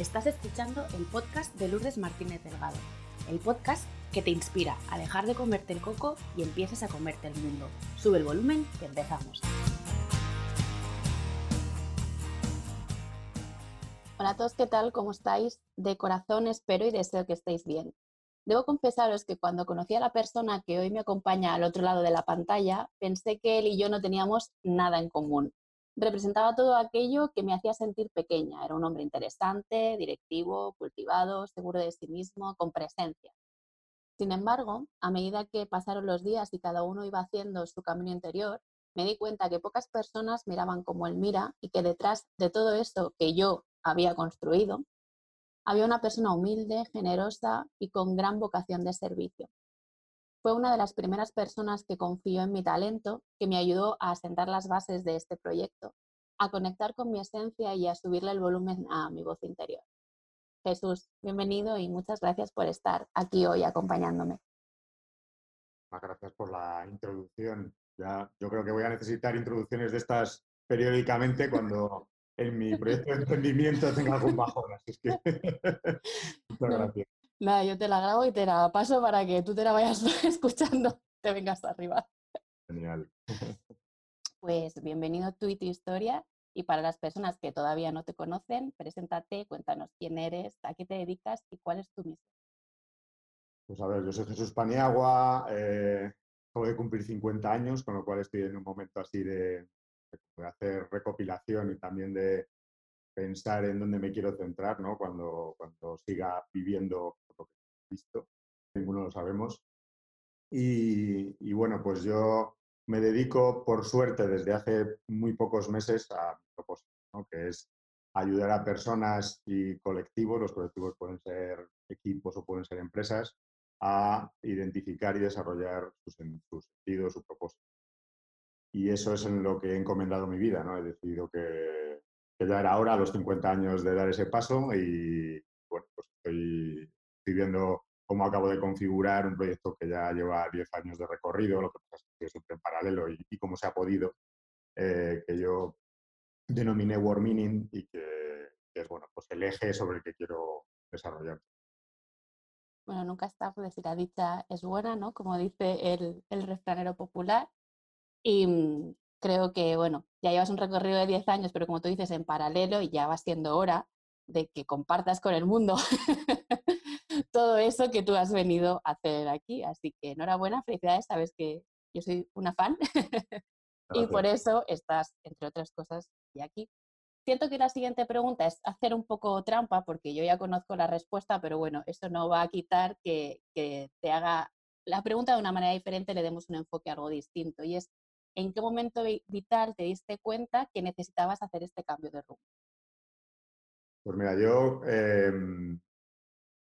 Estás escuchando el podcast de Lourdes Martínez Delgado, el podcast que te inspira a dejar de comerte el coco y empieces a comerte el mundo. Sube el volumen que empezamos. Hola a todos, ¿qué tal? ¿Cómo estáis? De corazón espero y deseo que estéis bien. Debo confesaros que cuando conocí a la persona que hoy me acompaña al otro lado de la pantalla, pensé que él y yo no teníamos nada en común representaba todo aquello que me hacía sentir pequeña. Era un hombre interesante, directivo, cultivado, seguro de sí mismo, con presencia. Sin embargo, a medida que pasaron los días y cada uno iba haciendo su camino interior, me di cuenta que pocas personas miraban como él mira y que detrás de todo eso que yo había construido, había una persona humilde, generosa y con gran vocación de servicio. Fue una de las primeras personas que confió en mi talento, que me ayudó a asentar las bases de este proyecto, a conectar con mi esencia y a subirle el volumen a mi voz interior. Jesús, bienvenido y muchas gracias por estar aquí hoy acompañándome. Gracias por la introducción. Ya, yo creo que voy a necesitar introducciones de estas periódicamente cuando en mi proyecto de emprendimiento tenga algún bajón. Así que muchas gracias. Nada, yo te la grabo y te la paso para que tú te la vayas escuchando, te vengas arriba. Genial. Pues bienvenido a tu y tu historia. Y para las personas que todavía no te conocen, preséntate, cuéntanos quién eres, a qué te dedicas y cuál es tu misión. Pues a ver, yo soy Jesús Paniagua, eh, acabo de cumplir 50 años, con lo cual estoy en un momento así de hacer recopilación y también de, pensar en dónde me quiero centrar, ¿no? Cuando, cuando siga viviendo visto, ninguno lo sabemos. Y, bueno, pues yo me dedico, por suerte, desde hace muy pocos meses a mi propósito, que es ayudar a personas y colectivos, los colectivos pueden ser equipos o pueden ser empresas, a identificar y desarrollar su, su sentido, su propósito. Y eso es en lo que he encomendado mi vida, ¿no? He decidido que que ya era hora los 50 años de dar ese paso y bueno, pues estoy, viendo cómo acabo de configurar un proyecto que ya lleva 10 años de recorrido, lo que pasa es que siempre en paralelo y, cómo se ha podido, eh, que yo denominé War Meaning y que, es bueno, pues el eje sobre el que quiero desarrollar. Bueno, nunca está por decir la dicha es buena, ¿no? Como dice el, el refranero popular. Y, mm, creo que, bueno, ya llevas un recorrido de 10 años, pero como tú dices, en paralelo y ya va siendo hora de que compartas con el mundo todo eso que tú has venido a hacer aquí. Así que enhorabuena, felicidades, sabes que yo soy una fan y por eso estás, entre otras cosas, aquí. Siento que la siguiente pregunta es hacer un poco trampa, porque yo ya conozco la respuesta, pero bueno, eso no va a quitar que, que te haga la pregunta de una manera diferente, le demos un enfoque algo distinto. Y es, ¿En qué momento vital te diste cuenta que necesitabas hacer este cambio de rumbo? Pues mira, yo em,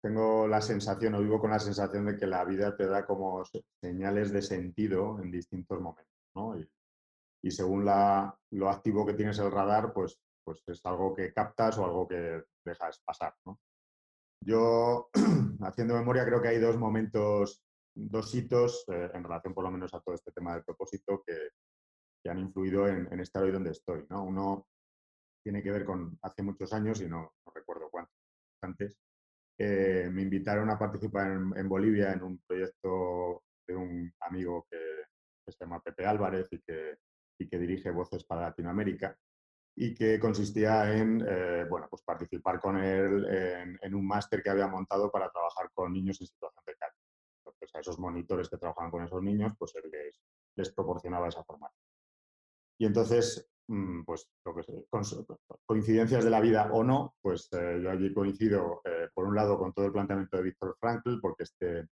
tengo la sensación, o vivo con la sensación de que la vida te da como señales de sentido en distintos momentos, ¿no? Y, según lo activo que tienes el radar, pues, pues es algo que captas o algo que dejas pasar, ¿no? Yo, haciendo memoria, creo que hay dos momentos dos hitos eh, en relación por lo menos a todo este tema del propósito que, han influido en, estar hoy donde estoy. ¿no? Uno tiene que ver con hace muchos años, y no, recuerdo cuántos antes, eh, me invitaron a participar en, Bolivia en un proyecto de un amigo que, se llama Pepe Álvarez y que, y que dirige Voces para Latinoamérica y que consistía en eh, bueno, pues participar con él en, en un máster que había montado para trabajar con niños en situación de calle a esos monitores que trabajaban con esos niños, pues él les, proporcionaba esa formación. Y entonces, mm, pues lo que coincidencias de la vida o no, pues eh, yo allí coincido, eh, por un lado, con todo el planteamiento de Víctor Frankl, porque este,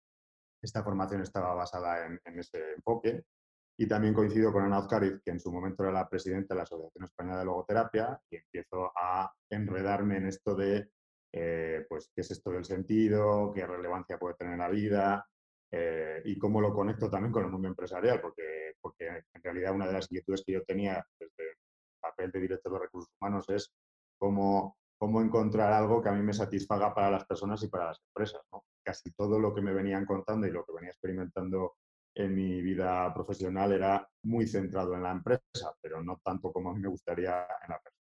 esta formación estaba basada en, ese enfoque, y también coincido con Ana Ozcariz, que en su momento era la presidenta de la Asociación Española de Logoterapia, y empiezo a enredarme en esto de, eh, pues, qué es esto del sentido, qué relevancia puede tener en la vida, eh, y cómo lo conecto también con el mundo empresarial, porque, porque en realidad una de las inquietudes que yo tenía desde el papel de director de recursos humanos es cómo, cómo encontrar algo que a mí me satisfaga para las personas y para las empresas. Casi todo lo que me venían contando y lo que venía experimentando en mi vida profesional era muy centrado en la empresa, pero no tanto como a mí me gustaría en la persona.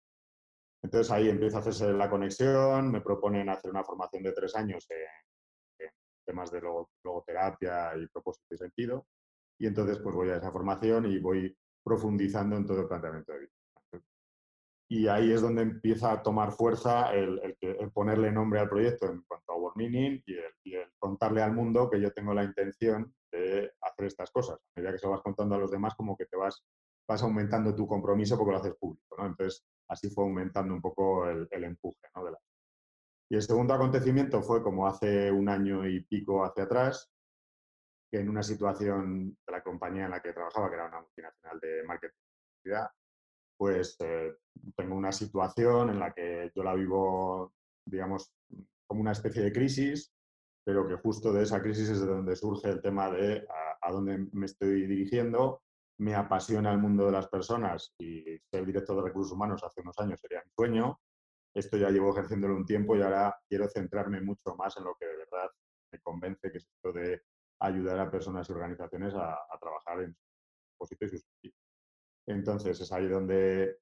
Entonces ahí empieza a hacerse la conexión, me proponen hacer una formación de tres años en, temas de logoterapia y propósito y sentido. Y entonces pues voy a esa formación y voy profundizando en todo el planteamiento de vida. Y ahí es donde empieza a tomar fuerza el, ponerle nombre al proyecto en cuanto a World Meaning y el, contarle al mundo que yo tengo la intención de hacer estas cosas. A medida que se lo vas contando a los demás, como que te vas, vas aumentando tu compromiso porque lo haces público. Entonces, así fue aumentando un poco el, empuje. De la... Y el segundo acontecimiento fue como hace un año y pico hacia atrás, que en una situación de la compañía en la que trabajaba, que era una multinacional de marketing, pues eh, tengo una situación en la que yo la vivo, digamos, como una especie de crisis, pero que justo de esa crisis es de donde surge el tema de a, dónde me estoy dirigiendo. Me apasiona el mundo de las personas y ser director de recursos humanos hace unos años sería mi sueño. Esto ya llevo ejerciéndolo un tiempo y ahora quiero centrarme mucho más en lo que de verdad me convence, que es esto de ayudar a personas y organizaciones a, trabajar en sus y sus entonces es ahí donde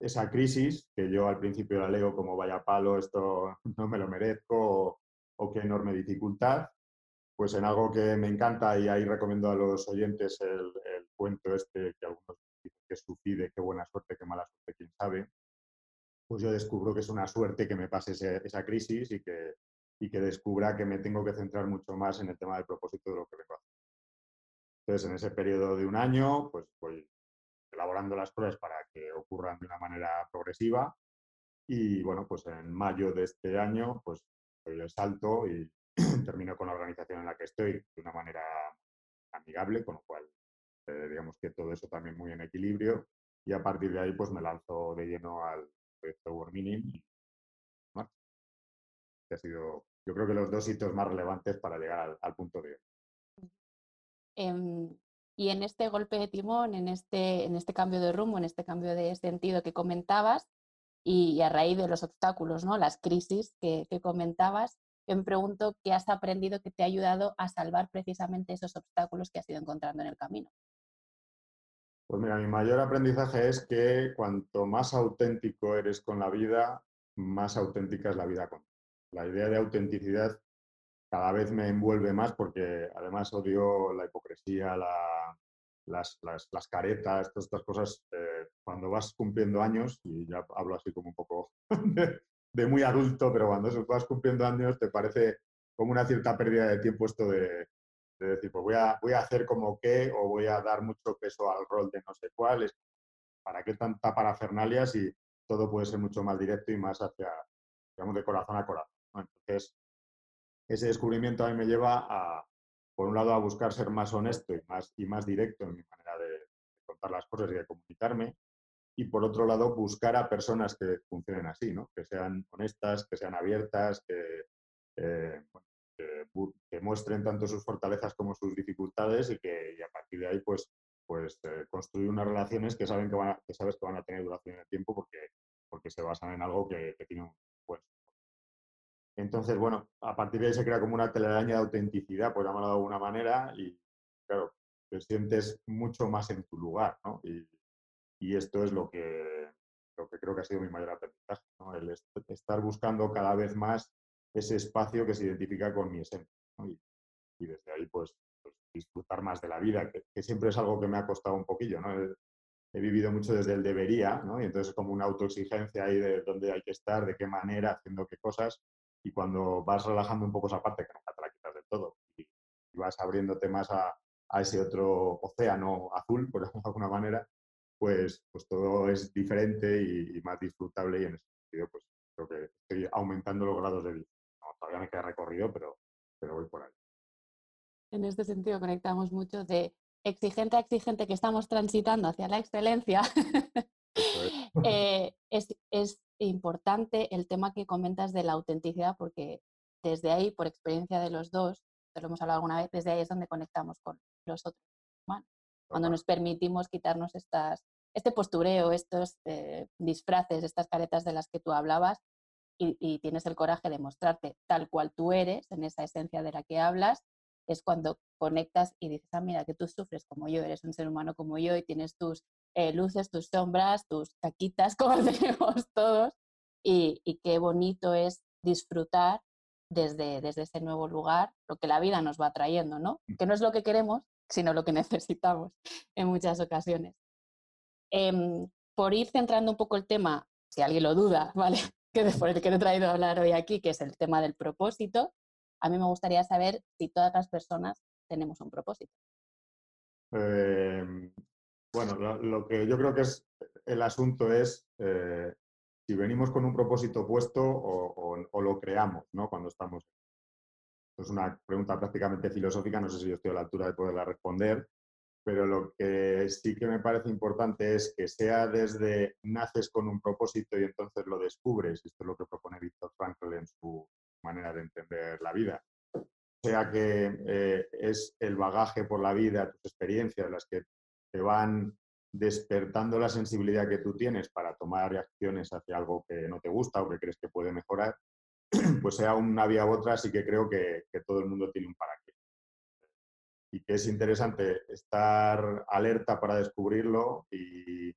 esa crisis, que yo al principio la leo como vaya palo, esto no me lo merezco o, qué enorme dificultad, pues en algo que me encanta y ahí recomiendo a los oyentes el, cuento este que algunos dicen que suicide, qué buena suerte, qué mala suerte, quién sabe, pues yo descubro que es una suerte que me pase esa crisis y que, y que descubra que me tengo que centrar mucho más en el tema del propósito de lo que vengo a hacer. Entonces, en ese periodo de un año, pues voy elaborando las pruebas para que ocurran de una manera progresiva. Y bueno, pues en mayo de este año, pues doy el salto y termino con la organización en la que estoy de una manera amigable, con lo cual eh, digamos que todo eso también muy en equilibrio. Y a partir de ahí, pues me lanzo de lleno al proyecto World y que ha sido, yo creo que los dos hitos más relevantes para llegar al, punto de hoy. Y en este golpe de timón, en este, en este cambio de rumbo, en este cambio de sentido que comentabas, y, a raíz de los obstáculos, ¿no? las crisis que, comentabas, yo me pregunto qué has aprendido que te ha ayudado a salvar precisamente esos obstáculos que has ido encontrando en el camino. Pues mira, mi mayor aprendizaje es que cuanto más auténtico eres con la vida, más auténtica es la vida con La idea de autenticidad cada vez me envuelve más porque además odio la hipocresía, las, caretas, todas estas cosas. Eh, cuando vas cumpliendo años, y ya hablo así como un poco de, muy adulto, pero cuando vas cumpliendo años te parece como una cierta pérdida de tiempo esto de, decir, pues voy a, voy a hacer como qué o voy a dar mucho peso al rol de no sé cuál. ¿Para qué tanta parafernalia si todo puede ser mucho más directo y más hacia, digamos, de corazón a corazón? Entonces, ese descubrimiento a mí me lleva a, por un lado, a buscar ser más honesto y más, y más directo en mi manera de, contar las cosas y de comunicarme. Y por otro lado, buscar a personas que funcionen así, ¿no? que sean honestas, que sean abiertas, que, eh, muestren tanto sus fortalezas como sus dificultades y que a partir de ahí, pues, pues eh, construir unas relaciones que, saben que, van que sabes que van a tener duración en el tiempo porque, porque se basan en algo que, que tiene un entonces, bueno, a partir de ahí se crea como una telaraña de autenticidad, por llamarlo de alguna manera, y claro, te sientes mucho más en tu lugar, ¿no? Y, esto es lo que, lo que creo que ha sido mi mayor aprendizaje, ¿no? El estar buscando cada vez más ese espacio que se identifica con mi esencia, ¿no? y, desde ahí, pues, pues, disfrutar más de la vida, que, siempre es algo que me ha costado un poquillo, ¿no? He, he vivido mucho desde el debería, ¿no? Y entonces como una autoexigencia ahí de dónde hay que estar, de qué manera, haciendo qué cosas, y cuando vas relajando un poco esa parte, que nunca te la quitas del todo, y, vas abriéndote más a, ese otro océano azul, por de alguna manera, pues, pues todo es diferente y, más disfrutable y en ese sentido pues creo que estoy aumentando los grados de vida. todavía me queda recorrido, pero, pero voy por ahí. En este sentido conectamos mucho de exigente a exigente que estamos transitando hacia la excelencia. Eh, es, es, importante el tema que comentas de la autenticidad, porque desde ahí, por experiencia de los dos, te lo hemos hablado alguna vez, desde ahí es donde conectamos con los otros humanos. Cuando nos permitimos quitarnos estas, este postureo, estos eh, disfraces, estas caretas de las que tú hablabas, y, tienes el coraje de mostrarte tal cual tú eres, en esa esencia de la que hablas, es cuando conectas y dices, ah, mira, que tú sufres como yo, eres un ser humano como yo y tienes tus eh, luces, tus sombras, tus caquitas, como decimos todos, y, qué bonito es disfrutar desde, desde ese nuevo lugar lo que la vida nos va trayendo, ¿no? Mm. Que no es lo que queremos, sino lo que necesitamos en muchas ocasiones. Em, por ir centrando un poco el tema, si alguien lo duda, ¿vale? Que después de que he traído a hablar hoy aquí, que es el tema del propósito, a mí me gustaría saber si todas las personas tenemos un propósito. Em, bueno, lo, que yo creo que es el asunto es eh, si venimos con un propósito puesto o, lo creamos, ¿no? Cuando estamos. Es una pregunta prácticamente filosófica, no sé si yo estoy a la altura de poderla responder, pero lo que sí que me parece importante es que sea desde naces con un propósito y entonces lo descubres, esto es lo que propone Víctor Frankl en su manera de entender la vida, sea que eh, es el bagaje por la vida, tus experiencias, las que te van despertando la sensibilidad que tú tienes para tomar reacciones hacia algo que no te gusta o que crees que puede mejorar, pues sea una vía u otra, sí que creo que, que todo el mundo tiene un para qué y que es interesante estar alerta para descubrirlo y,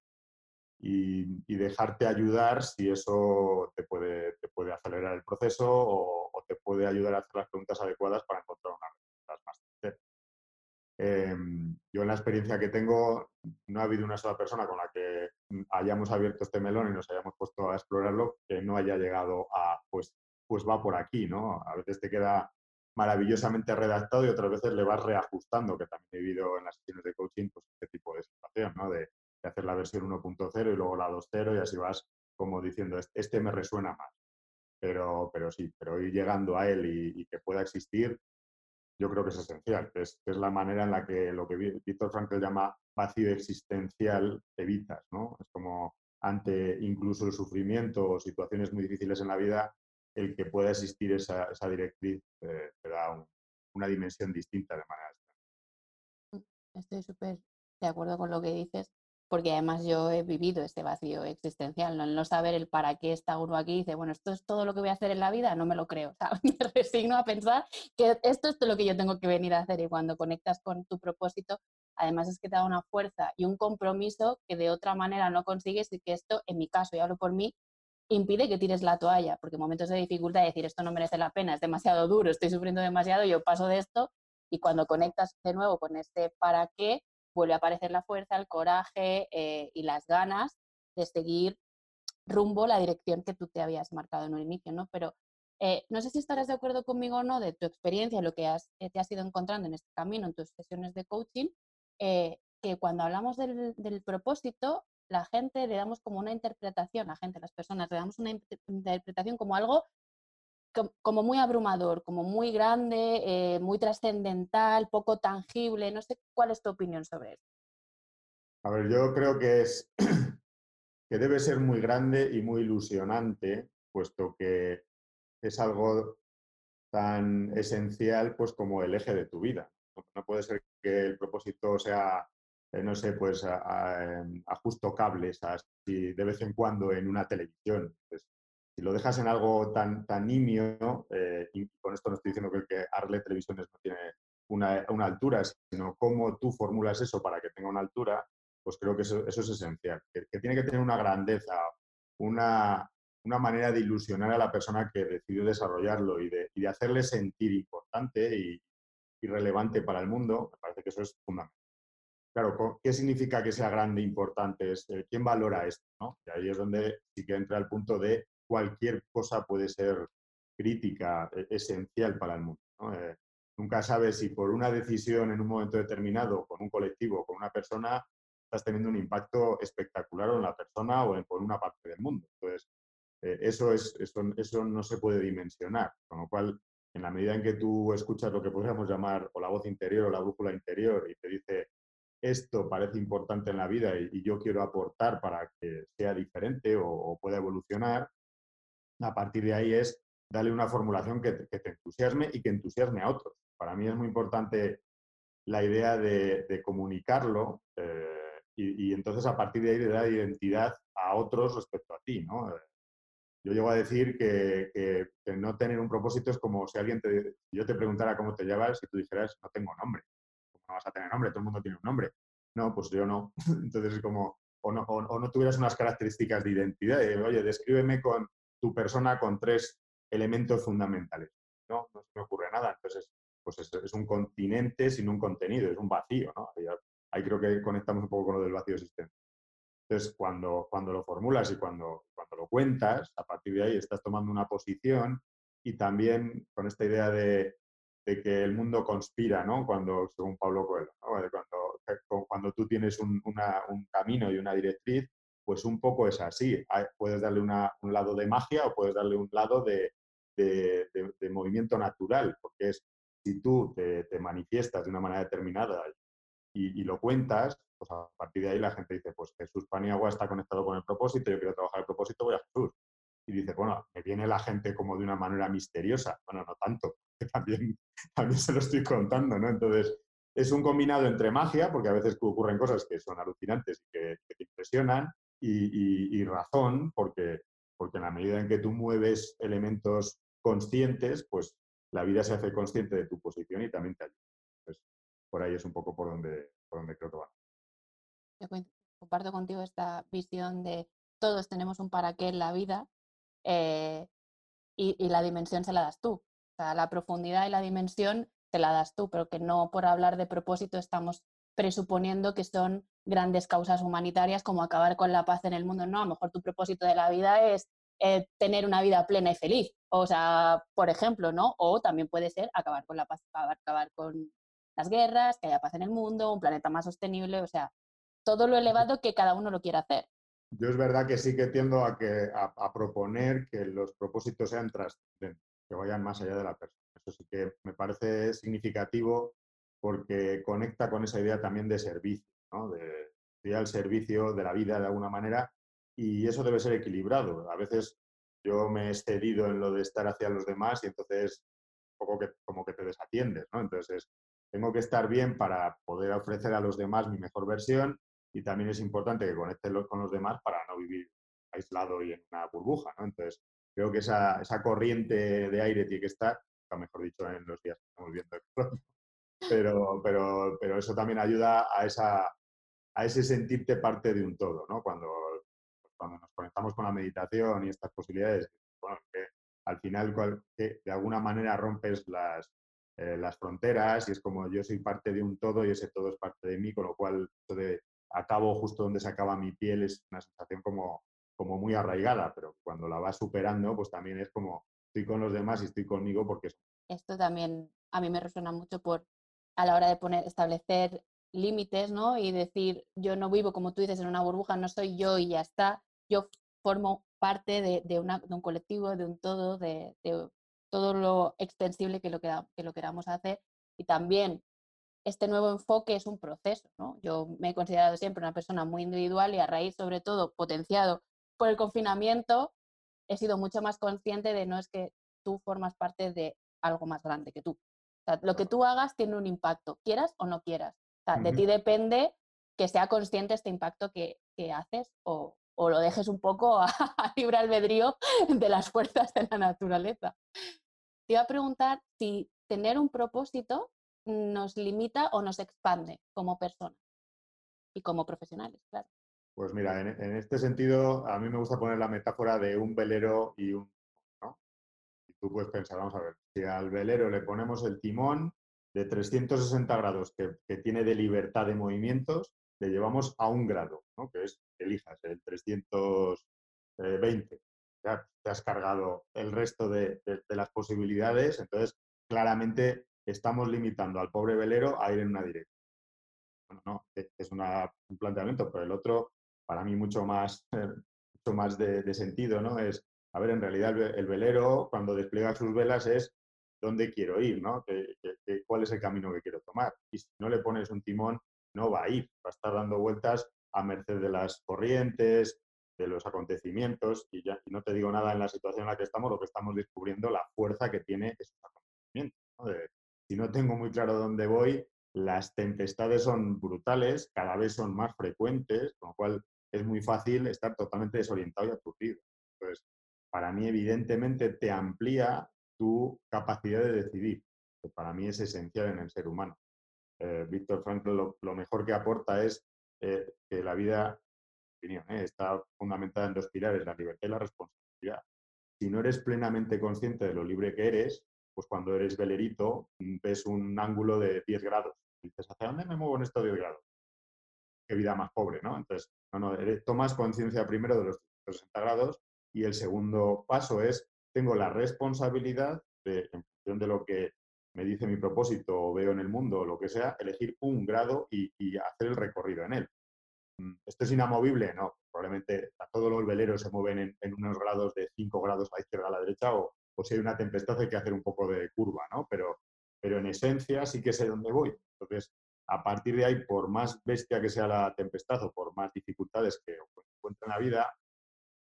y, dejarte ayudar si eso te puede, te puede acelerar el proceso o, te puede ayudar a hacer las preguntas adecuadas para encontrar sinceras. Em, yo en la experiencia que tengo, no ha habido una sola persona con la que hayamos abierto este melón y nos hayamos puesto a explorarlo que no haya llegado a, pues, pues va por aquí, ¿no? A veces te queda maravillosamente redactado y otras veces le vas reajustando, que también he vivido en las sesiones de coaching, pues este tipo de situación, ¿no? De, hacer la versión 1.0 y luego la 2.0 y así vas como diciendo, este me resuena más. Pero, pero sí, pero ir llegando a él y, que pueda existir, yo creo que es esencial, es, es la manera en la que lo que Víctor Frankl llama vacío existencial evitas, ¿no? Es como ante incluso el sufrimiento o situaciones muy difíciles en la vida, el que pueda existir esa, esa directriz eh, te da una dimensión distinta de manera. Mm, estoy súper de acuerdo con lo que dices, porque además yo he vivido este vacío existencial, ¿no? no saber el para qué está uno aquí, dice, bueno, esto es todo lo que voy a hacer en la vida, no me lo creo, me resigno a pensar que esto es lo que yo tengo que venir a hacer y cuando conectas con tu propósito, además es que te da una fuerza y un compromiso que de otra manera no consigues y que esto, en mi caso, y hablo por mí, impide que tires la toalla, porque en momentos de dificultad decir esto no merece la pena, es demasiado duro, estoy sufriendo demasiado, yo paso de esto y cuando conectas de nuevo con este para qué, vuelve a aparecer la fuerza, el coraje eh, y las ganas de seguir rumbo la dirección que tú te habías marcado en un inicio, ¿no? Pero eh, no sé si estarás de acuerdo conmigo o no de tu experiencia, lo que eh, te has ido encontrando en este camino, en tus sesiones de coaching, que cuando hablamos del, del propósito, la gente le damos como una interpretación, la gente, las personas, le damos una interpretación como algo como muy abrumador, como muy grande, eh, muy trascendental, poco tangible. No sé cuál es tu opinión sobre esto. A ver, yo creo que es que debe ser muy grande y muy ilusionante, puesto que es algo tan esencial pues como el eje de tu vida. No puede ser que el propósito sea eh, no sé, pues em, ajusto cables así de vez en cuando en una televisión. Pues, si lo dejas en algo tan, tan nimio, eh, y con esto no estoy diciendo que arle televisiones no tiene una, una, altura, sino cómo tú formulas eso para que tenga una altura, pues creo que eso, es esencial. Que, tiene que tener una grandeza, una, una, manera de ilusionar a la persona que decidió desarrollarlo y de, y de hacerle sentir importante y, y relevante para el mundo, me parece que eso es fundamental. Claro, ¿qué significa que sea grande importante? Eh, ¿Quién valora esto? Y ahí es donde sí que entra el punto de cualquier cosa puede ser crítica, e, esencial para el mundo. Eh, nunca sabes si por una decisión en un momento determinado, con un colectivo, con una persona, estás teniendo un impacto espectacular en la persona o en, por una parte del mundo. Entonces, eh, eso, es, eso, eso no se puede dimensionar. Con lo cual, en la medida en que tú escuchas lo que podríamos llamar o la voz interior o la brújula interior y te dice, esto parece importante en la vida y, yo quiero aportar para que sea diferente o, pueda evolucionar, a partir de ahí es darle una formulación que te, entusiasme y que entusiasme a otros. Para mí es muy importante la idea de, comunicarlo eh, y, entonces a partir de ahí de dar identidad a otros respecto a ti. ¿no? Yo llego a decir que, no tener un propósito es como si alguien te, yo te preguntara cómo te llamas y tú dijeras no tengo nombre no vas a tener nombre, todo el mundo tiene un nombre. No, pues yo no. Entonces es como, o no, o, no tuvieras unas características de identidad, oye, descríbeme con, tu persona con tres elementos fundamentales. No, no se me ocurre nada. Entonces, pues es, un continente sin un contenido, es un vacío. ¿no? Ahí, creo que conectamos un poco con lo del vacío existente. Entonces, cuando, cuando lo formulas y cuando, cuando lo cuentas, a partir de ahí estás tomando una posición y también con esta idea de, de que el mundo conspira, ¿no? Cuando, según Pablo Coelho, cuando, cuando tú tienes un, un, camino y una directriz, pues un poco es así. Puedes darle un lado de magia o puedes darle un lado de, movimiento natural, porque es si tú te, manifiestas de una manera determinada y, lo cuentas, pues a partir de ahí la gente dice, pues Jesús Paniagua está conectado con el propósito, yo quiero trabajar el propósito, voy a Jesús. Y dice, bueno, me viene la gente como de una manera misteriosa. Bueno, no tanto, que también, también se lo estoy contando, ¿no? Entonces, es un combinado entre magia, porque a veces ocurren cosas que son alucinantes y que, te impresionan, y, razón, porque, porque en la medida en que tú mueves elementos conscientes, pues la vida se hace consciente de tu posición y también te ayuda. Entonces, por ahí es un poco por donde, por donde creo que va. Yo comparto contigo esta visión de todos tenemos un para qué en la vida eh, y, y, la dimensión se la das tú. O sea, la profundidad y la dimensión te la das tú, pero que no por hablar de propósito estamos presuponiendo que son grandes causas humanitarias como acabar con la paz en el mundo. No, a lo mejor tu propósito de la vida es eh, tener una vida plena y feliz. O sea, por ejemplo, ¿no? O también puede ser acabar con la paz, acabar, con las guerras, que haya paz en el mundo, un planeta más sostenible, o sea, todo lo elevado que cada uno lo quiera hacer. Yo es verdad que sí que tiendo a, que, a, proponer que los propósitos sean trascendentes, que vayan más allá de la persona. Eso sí que me parece significativo porque conecta con esa idea también de servicio, ¿no? de ir al servicio de la vida de alguna manera y eso debe ser equilibrado. A veces yo me he excedido en lo de estar hacia los demás y entonces poco que, como que te desatiendes, ¿no? Entonces tengo que estar bien para poder ofrecer a los demás mi mejor versión y también es importante que conecte con los demás para no vivir aislado y en una burbuja, ¿no? Entonces creo que esa, esa corriente de aire tiene que estar, o mejor dicho, en los días que estamos viendo. Pero, pero, pero eso también ayuda a, esa, a ese sentirte parte de un todo, ¿no? Cuando cuando nos conectamos con la meditación y estas posibilidades, bueno, al final que de alguna manera rompes las, eh, las fronteras y es como yo soy parte de un todo y ese todo es parte de mí, con lo cual de acabo justo donde se acaba mi piel es una sensación como, como muy arraigada, pero cuando la vas superando, pues también es como estoy con los demás y estoy conmigo porque... Esto también a mí me resuena mucho por a la hora de poner, establecer límites, ¿no? Y decir, yo no vivo, como tú dices, en una burbuja, no soy yo y ya está, yo formo parte de, un colectivo, de un todo, de, todo lo extensible que lo, que, lo queramos hacer. Y también este nuevo enfoque es un proceso. ¿no? Yo me he considerado siempre una persona muy individual y a raíz, sobre todo, potenciado por el confinamiento, he sido mucho más consciente de no es que tú formas parte de algo más grande que tú. lo que tú hagas tiene un impacto, quieras o no quieras. De ti depende que sea consciente este impacto que, que haces o, o lo dejes un poco a, libre albedrío de las fuerzas de la naturaleza. Te iba a preguntar si tener un propósito nos limita o nos expande como personas y como profesionales, claro. Pues mira, en, este sentido, a mí me gusta poner la metáfora de un velero y un... ¿no? Y tú puedes pensar, vamos a ver, si al velero le ponemos el timón de 360 grados que, que tiene de libertad de movimientos, le llevamos a un grado, ¿no? que es, elijas, el 320. Ya te has cargado el resto de, las posibilidades, entonces claramente estamos limitando al pobre velero a ir en una dirección. Bueno, no, e, es un planteamiento, pero el otro, para mí, mucho más, mucho más de, sentido, ¿no? Es, a ver, en realidad el, velero, cuando despliega sus velas, es dónde quiero ir, ¿no? cuál es el camino que quiero tomar? Y si no le pones un timón, no va a ir, va a estar dando vueltas a merced de las corrientes, de los acontecimientos, y ya no te digo nada en la situación en la que estamos, lo que estamos descubriendo, la fuerza que tiene esos acontecimientos. si no tengo muy claro dónde voy, las tempestades son brutales, cada vez son más frecuentes, con lo cual es muy fácil estar totalmente desorientado y aturdido. Entonces, para mí, evidentemente, te amplía tu capacidad de decidir, que para mí es esencial en el ser humano. Eh, Víctor Frankl lo, mejor que aporta es eh, que la vida, opinión, eh, está fundamentada en dos pilares, la libertad y la responsabilidad. si no eres plenamente consciente de lo libre que eres, pues cuando eres velerito mm, ves un ángulo de 10 grados. dices, ¿hacia dónde me muevo en estos 10 grados? Qué vida más pobre, ¿no? Entonces, no, no, tomas conciencia primero de los 60 grados y el segundo paso es, tengo la responsabilidad de, en función de lo que me dice mi propósito o veo en el mundo o lo que sea, elegir un grado y, hacer el recorrido en él. Mm, ¿Esto es inamovible? No, probablemente todos los veleros se mueven en, unos grados de 5 grados a la izquierda a la derecha o, si hay una tempestad hay que hacer un poco de curva, ¿no? Pero, pero en esencia sí que sé dónde voy. Entonces, a partir de ahí, por más bestia que sea la tempestad o por más dificultades que encuentre en la vida,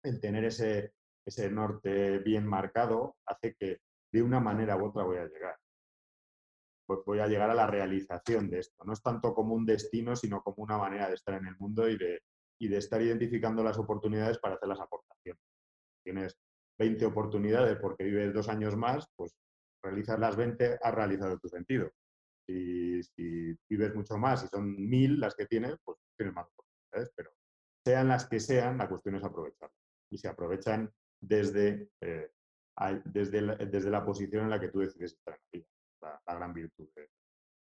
el tener ese, ese norte bien marcado hace que de una manera u otra voy a llegar. Pues voy a llegar a la realización de esto. No es tanto como un destino, sino como una manera de estar en el mundo y de, y de estar identificando las oportunidades para hacer las aportaciones. Tienes 20 oportunidades porque vives dos años más, pues realizas las 20, has realizado tu sentido. Si, si vives mucho más y son mil las que tienes, pues tienes más oportunidades, pero sean las que sean, la cuestión es aprovecharlas. Y se aprovechan desde, eh, desde, la, desde la posición en la que tú decides estar la gran virtud.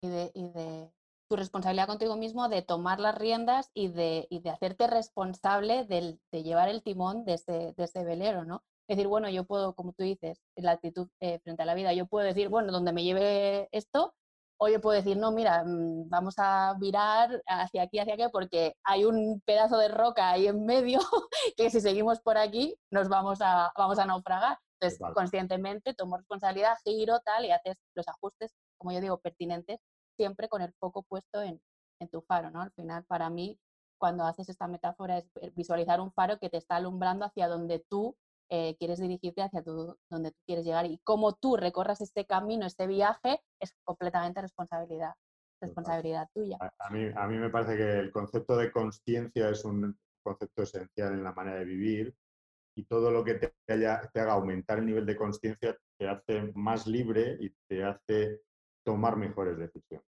Y, de, y de tu responsabilidad contigo mismo de tomar las riendas y de, y de hacerte responsable de llevar el timón de ese, de ese velero, ¿no? Es decir, bueno, yo puedo, como tú dices, la actitud eh, frente a la vida, yo puedo decir, bueno, donde me lleve esto, o yo puedo decir, no, mira, mm, vamos a virar hacia aquí, hacia aquí, porque hay un pedazo de roca ahí en medio que si seguimos por aquí nos vamos a, vamos a naufragar. Entonces, conscientemente tomo responsabilidad, giro, tal, y haces los ajustes, como yo digo, pertinentes, siempre con el foco puesto en, en tu faro, ¿no? Al final, para mí, cuando haces esta metáfora es visualizar un faro que te está alumbrando hacia donde tú eh, quieres dirigirte, hacia tu, donde tú quieres llegar. Y cómo tú recorras este camino, este viaje, es completamente responsabilidad, responsabilidad tuya. A, mí, a mí me parece que el concepto de conciencia es un concepto esencial en la manera de vivir y todo lo que te, haya, te haga aumentar el nivel de conciencia te hace más libre y te hace tomar mejores decisiones.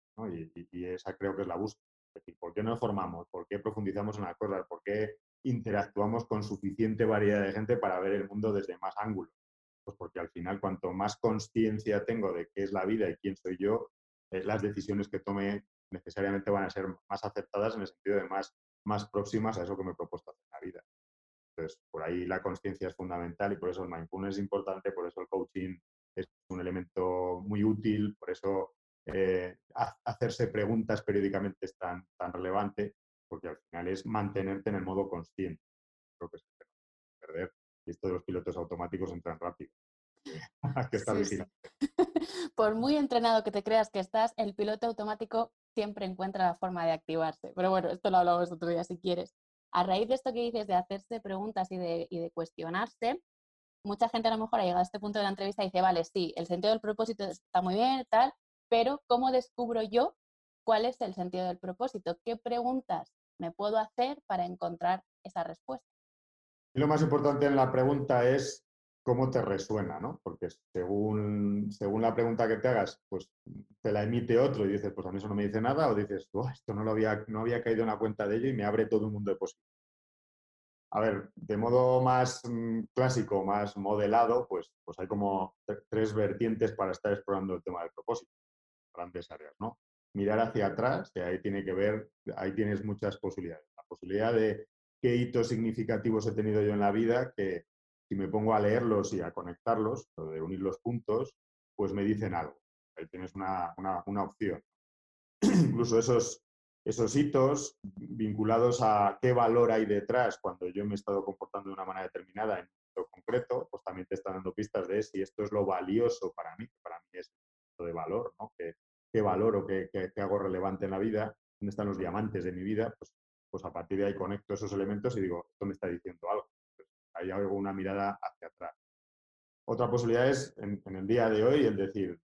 Y, esa creo que es la búsqueda. Es decir, ¿por qué nos formamos? ¿Por qué profundizamos en las cosas? ¿Por qué interactuamos con suficiente variedad de gente para ver el mundo desde más ángulos? Pues porque al final, cuanto más conciencia tengo de qué es la vida y quién soy yo, eh, las decisiones que tome necesariamente van a ser más aceptadas en el sentido de más, más próximas a eso que me he propuesto hacer en la vida. Entonces, por ahí la conciencia es fundamental y por eso el mindfulness es importante, por eso el coaching es un elemento muy útil, por eso eh, hacerse preguntas periódicamente es tan, tan relevante, porque al final es mantenerte en el modo consciente. Creo que es perder. Y esto de los pilotos automáticos entran rápido. Hay que estar vigilante. Por muy entrenado que te creas que estás, el piloto automático siempre encuentra la forma de activarse. Pero bueno, esto lo hablamos otro día si quieres a raíz de esto que dices de hacerse preguntas y de, y de cuestionarse, mucha gente a lo mejor ha llegado a este punto de la entrevista y dice, vale, sí, el sentido del propósito está muy bien, tal, pero ¿cómo descubro yo cuál es el sentido del propósito? ¿Qué preguntas me puedo hacer para encontrar esa respuesta? Y lo más importante en la pregunta es cómo te resuena, ¿no? Porque según, según la pregunta que te hagas, pues te la emite otro y dices, pues a mí eso no me dice nada, o dices, esto no, había, no había caído en la cuenta de ello y me abre todo un mundo de posibilidades. A ver, de modo más mm, clásico, más modelado, pues, pues hay como tres vertientes para estar explorando el tema del propósito, grandes áreas, ¿no? Mirar hacia atrás, que ahí tiene que ver, ahí tienes muchas posibilidades. La posibilidad de qué hitos significativos he tenido yo en la vida que, si me pongo a leerlos y a conectarlos, o de unir los puntos, pues me dicen algo. Ahí tienes una, opción. Incluso esos, esos hitos vinculados a qué valor hay detrás cuando yo me he estado comportando de una manera determinada en un concreto, pues también te están dando pistas de si esto es lo valioso para mí, para mí es de valor, ¿no? ¿Qué, qué valoro, qué, qué, hago relevante en la vida? ¿Dónde están los diamantes de mi vida? Pues, pues a partir de ahí conecto esos elementos y digo, esto me está diciendo algo hay algo, una mirada hacia atrás. Otra posibilidad es, en, el día de hoy, el decir,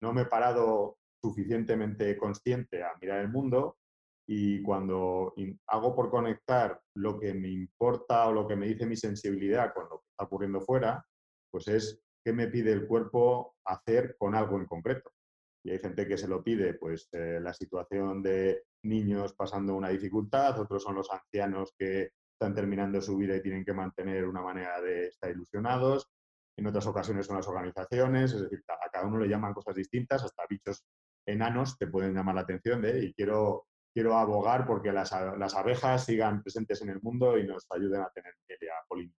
no me he parado suficientemente consciente a mirar el mundo y cuando hago por conectar lo que me importa o lo que me dice mi sensibilidad con lo que está ocurriendo fuera, pues es qué me pide el cuerpo hacer con algo en concreto. Y hay gente que se lo pide, pues eh, la situación de niños pasando una dificultad, otros son los ancianos que están terminando su vida y tienen que mantener una manera de estar ilusionados. en otras ocasiones son las organizaciones, es decir, a cada uno le llaman cosas distintas, hasta bichos enanos te pueden llamar la atención de, y quiero, quiero abogar porque las, abejas sigan presentes en el mundo y nos ayuden a tener miel y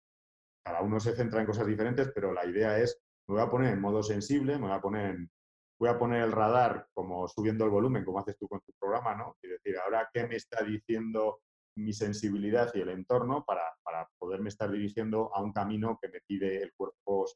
Cada uno se centra en cosas diferentes, pero la idea es, me voy a poner en modo sensible, me voy a poner voy a poner el radar como subiendo el volumen, como haces tú con tu programa, ¿no? Y decir, ahora, ¿qué me está diciendo mi sensibilidad y el entorno para, para poderme estar dirigiendo a un camino que me pide el cuerpo?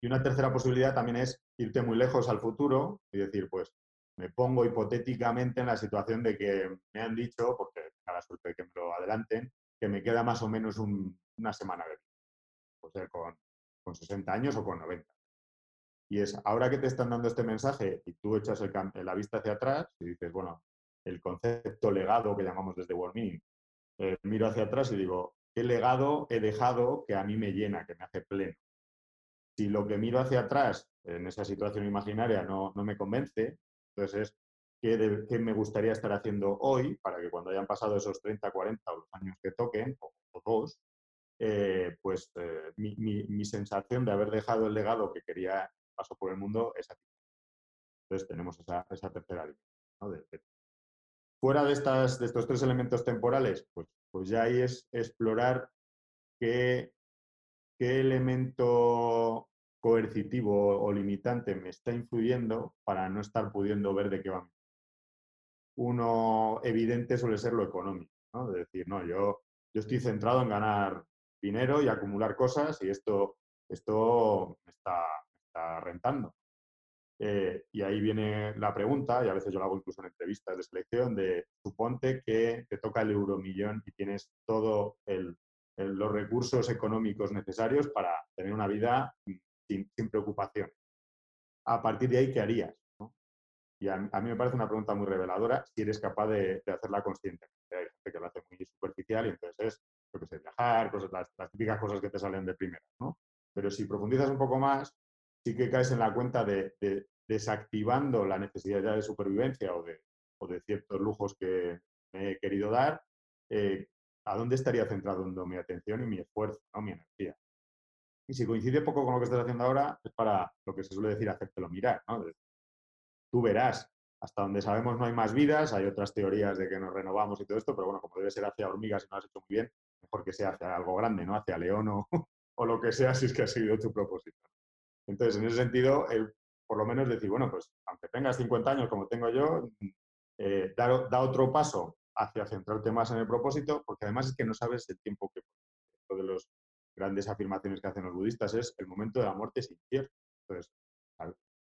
Y una tercera posibilidad también es irte muy lejos al futuro y decir, pues me pongo hipotéticamente en la situación de que me han dicho, porque a la suerte de que me lo adelanten, que me queda más o menos una semana de vida. Puede con, con 60 años o con 90. Y es, ahora que te están dando este mensaje y tú echas la vista hacia atrás y dices, bueno, el concepto legado que llamamos desde World eh, miro hacia atrás y digo, ¿qué legado he dejado que a mí me llena, que me hace pleno? Si lo que miro hacia atrás en esa situación imaginaria no, no me convence, entonces es ¿qué, me gustaría estar haciendo hoy para que cuando hayan pasado esos 30, 40 o años que toquen, o, dos, eh, pues eh, mi, mi, sensación de haber dejado el legado que quería paso por el mundo es aquí. Entonces tenemos esa, esa tercera línea. fuera de, estas, de estos tres elementos temporales, pues, pues ya ahí es explorar qué, qué elemento coercitivo o limitante me está influyendo para no estar pudiendo ver de qué va. Uno evidente suele ser lo económico, ¿no? De decir, no, yo, yo estoy centrado en ganar dinero y acumular cosas y esto, esto está, rentando. Eh, y ahí viene la pregunta, y a veces yo lo hago incluso en entrevistas de selección, de suponte que te toca el euromillón y tienes todos los recursos económicos necesarios para tener una vida sin, sin preocupación. A partir de ahí, ¿qué harías? Y a, mí me parece una pregunta muy reveladora si eres capaz de, hacerla conscientemente. Hay gente que lo hace muy superficial y entonces es, lo que sé, viajar, cosas, las, las, típicas cosas que te salen de primera, ¿no? Pero si profundizas un poco más, sí que caes en la cuenta de, desactivando la necesidad de supervivencia o de, ciertos lujos que me he querido dar, eh, ¿a dónde estaría centrado mi atención y mi esfuerzo, ¿no? mi energía? Y si coincide poco con lo que estás haciendo ahora, es para lo que se suele decir, hacértelo mirar. ¿no? Tú verás, hasta donde sabemos no hay más vidas, hay otras teorías de que nos renovamos y todo esto, pero bueno, como debe ser hacia hormigas y no has hecho muy bien, mejor que sea hacia algo grande, ¿no? Hacia león o, o lo que sea, si es que ha seguido tu propósito. Entonces, en ese sentido, por lo menos decir, bueno, pues aunque tengas 50 años como tengo yo, eh, da, otro paso hacia centrarte más en el propósito, porque además es que no sabes el tiempo que... Uno de las grandes afirmaciones que hacen los budistas es el momento de la muerte es incierto. Entonces,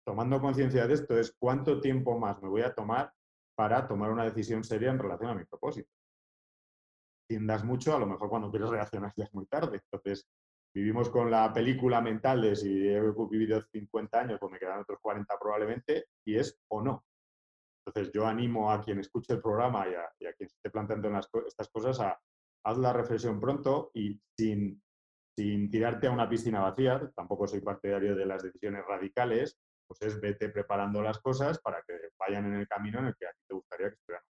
tomando conciencia de esto es cuánto tiempo más me voy a tomar para tomar una decisión seria en relación a mi propósito. Tiendas mucho, a lo mejor cuando quieres reaccionar ya es muy tarde. Entonces, vivimos con la película mental de si he vivido 50 años, pues me quedan otros 40 probablemente, y es o no. Entonces yo animo a quien escuche el programa y a, quien se esté planteando estas cosas a haz la reflexión pronto y sin, sin tirarte a una piscina vacía, tampoco soy partidario de las decisiones radicales, pues es vete preparando las cosas para que vayan en el camino en el que a ti te gustaría que estuvieran.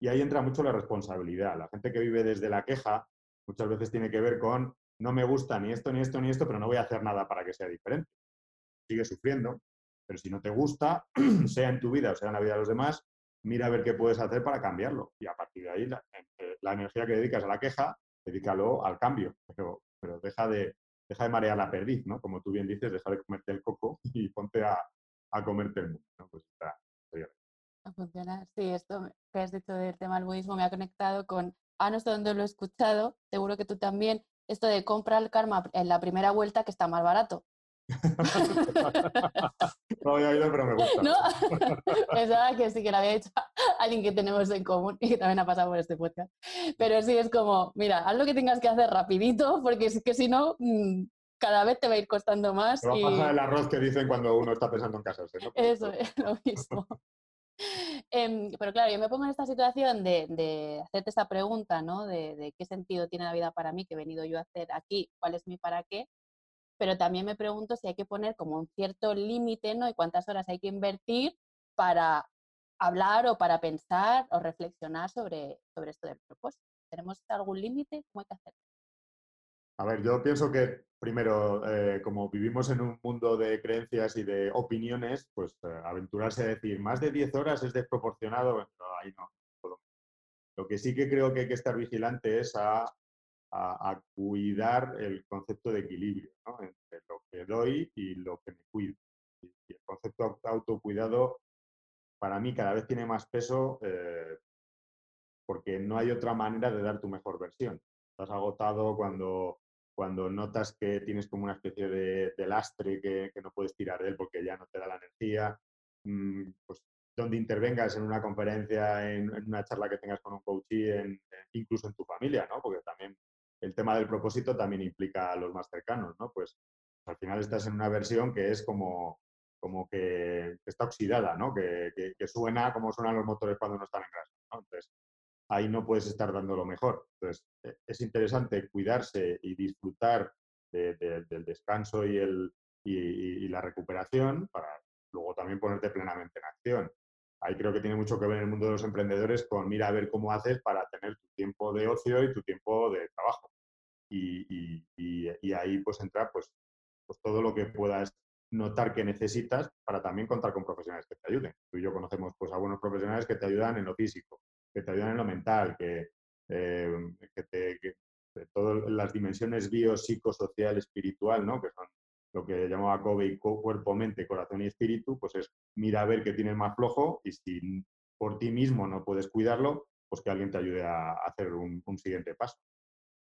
Y ahí entra mucho la responsabilidad. La gente que vive desde la queja muchas veces tiene que ver con no me gusta ni esto, ni esto, ni esto, pero no voy a hacer nada para que sea diferente. Sigue sufriendo, pero si no te gusta, sea en tu vida o sea en la vida de los demás, mira a ver qué puedes hacer para cambiarlo. Y a partir de ahí, la, eh, energía que dedicas a la queja, dedícalo al cambio, pero, pero deja, de, deja de marear la perdiz, ¿no? Como tú bien dices, deja de comerte el coco y ponte a, a comerte el mundo, ¿no? Pues está, a. Sí, esto que has dicho del tema del budismo me ha conectado con, ah, no sé dónde lo he escuchado, seguro que tú también, esto de compra el karma en la primera vuelta que está más barato. no había oído, pero me gusta. ¿No? Pensaba que sí que lo había hecho alguien que tenemos en común y que también ha pasado por este podcast. Pero sí es como, mira, haz lo que tengas que hacer rapidito, porque es que si no, mm, cada vez te va a ir costando más. Te va a pasar el arroz que dicen cuando uno está pensando en casarse, ¿no? Eso es lo mismo. Em, pero claro, yo me pongo en esta situación de, hacerte esa pregunta, ¿no? De, qué sentido tiene la vida para mí, que he venido yo a hacer aquí, cuál es mi para qué. Pero también me pregunto si hay que poner como un cierto límite, ¿no? Y cuántas horas hay que invertir para hablar o para pensar o reflexionar sobre, sobre esto del propósito. ¿Tenemos algún límite? ¿Cómo hay que hacer? A ver, yo pienso que primero, eh, como vivimos en un mundo de creencias y de opiniones, pues eh, aventurarse a decir más de 10 horas es desproporcionado, ahí no. Lo que sí que creo que hay que estar vigilante es a, cuidar el concepto de equilibrio entre lo que doy y lo que me cuido. Y, el concepto de autocuidado para mí cada vez tiene más peso eh, porque no hay otra manera de dar tu mejor versión. Estás agotado cuando cuando notas que tienes como una especie de, lastre que, no puedes tirar de él porque ya no te da la energía, mm, pues donde intervengas en una conferencia, en, una charla que tengas con un coach, en, incluso en tu familia, ¿no? Porque también el tema del propósito también implica a los más cercanos, ¿no? Pues al final estás en una versión que es como, como que, está oxidada, ¿no? Que, que, suena como suenan los motores cuando no están en grasa, ¿no? Entonces, ahí no puedes estar dando lo mejor. Entonces, e, es interesante cuidarse y disfrutar del descanso y, el, y, la recuperación para luego también ponerte plenamente en acción. Ahí creo que tiene mucho que ver en el mundo de los emprendedores con mira a ver cómo haces para tener tu tiempo de ocio y tu tiempo de trabajo. Y, ahí pues entrar pues, pues todo lo que puedas notar que necesitas para también contar con profesionales que te ayuden. Tú y yo conocemos pues, a buenos profesionales que te ayudan en lo físico, que te ayudan en lo mental, que, eh, te, todas las dimensiones bio, social, espiritual, ¿no? que son lo que llamaba Kobe cuerpo, mente, corazón y espíritu, pues es mira a ver qué tienes más flojo y si por ti mismo no puedes cuidarlo, pues que alguien te ayude a hacer un, siguiente paso.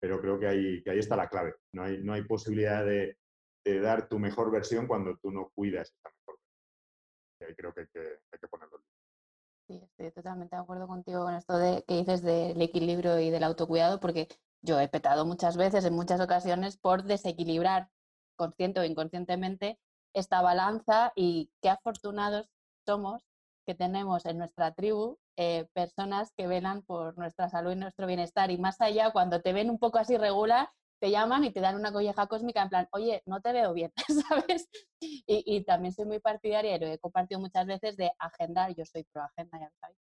Pero creo que ahí, que ahí está la clave. No hay, no hay posibilidad de, dar tu mejor versión cuando tú no cuidas esta mejor versión. Y ahí creo que hay que, hay que ponerlo. Sí, estoy totalmente de acuerdo contigo con esto de que dices del equilibrio y del autocuidado, porque yo he petado muchas veces, en muchas ocasiones, por desequilibrar, consciente o inconscientemente, esta balanza y qué afortunados somos que tenemos en nuestra tribu eh, personas que velan por nuestra salud y nuestro bienestar. Y más allá, cuando te ven un poco así regular, te llaman y te dan una colleja cósmica en plan, oye, no te veo bien, ¿sabes? Y, también soy muy partidaria, y lo he compartido muchas veces, de agendar, yo soy pro agenda, ya lo sabéis,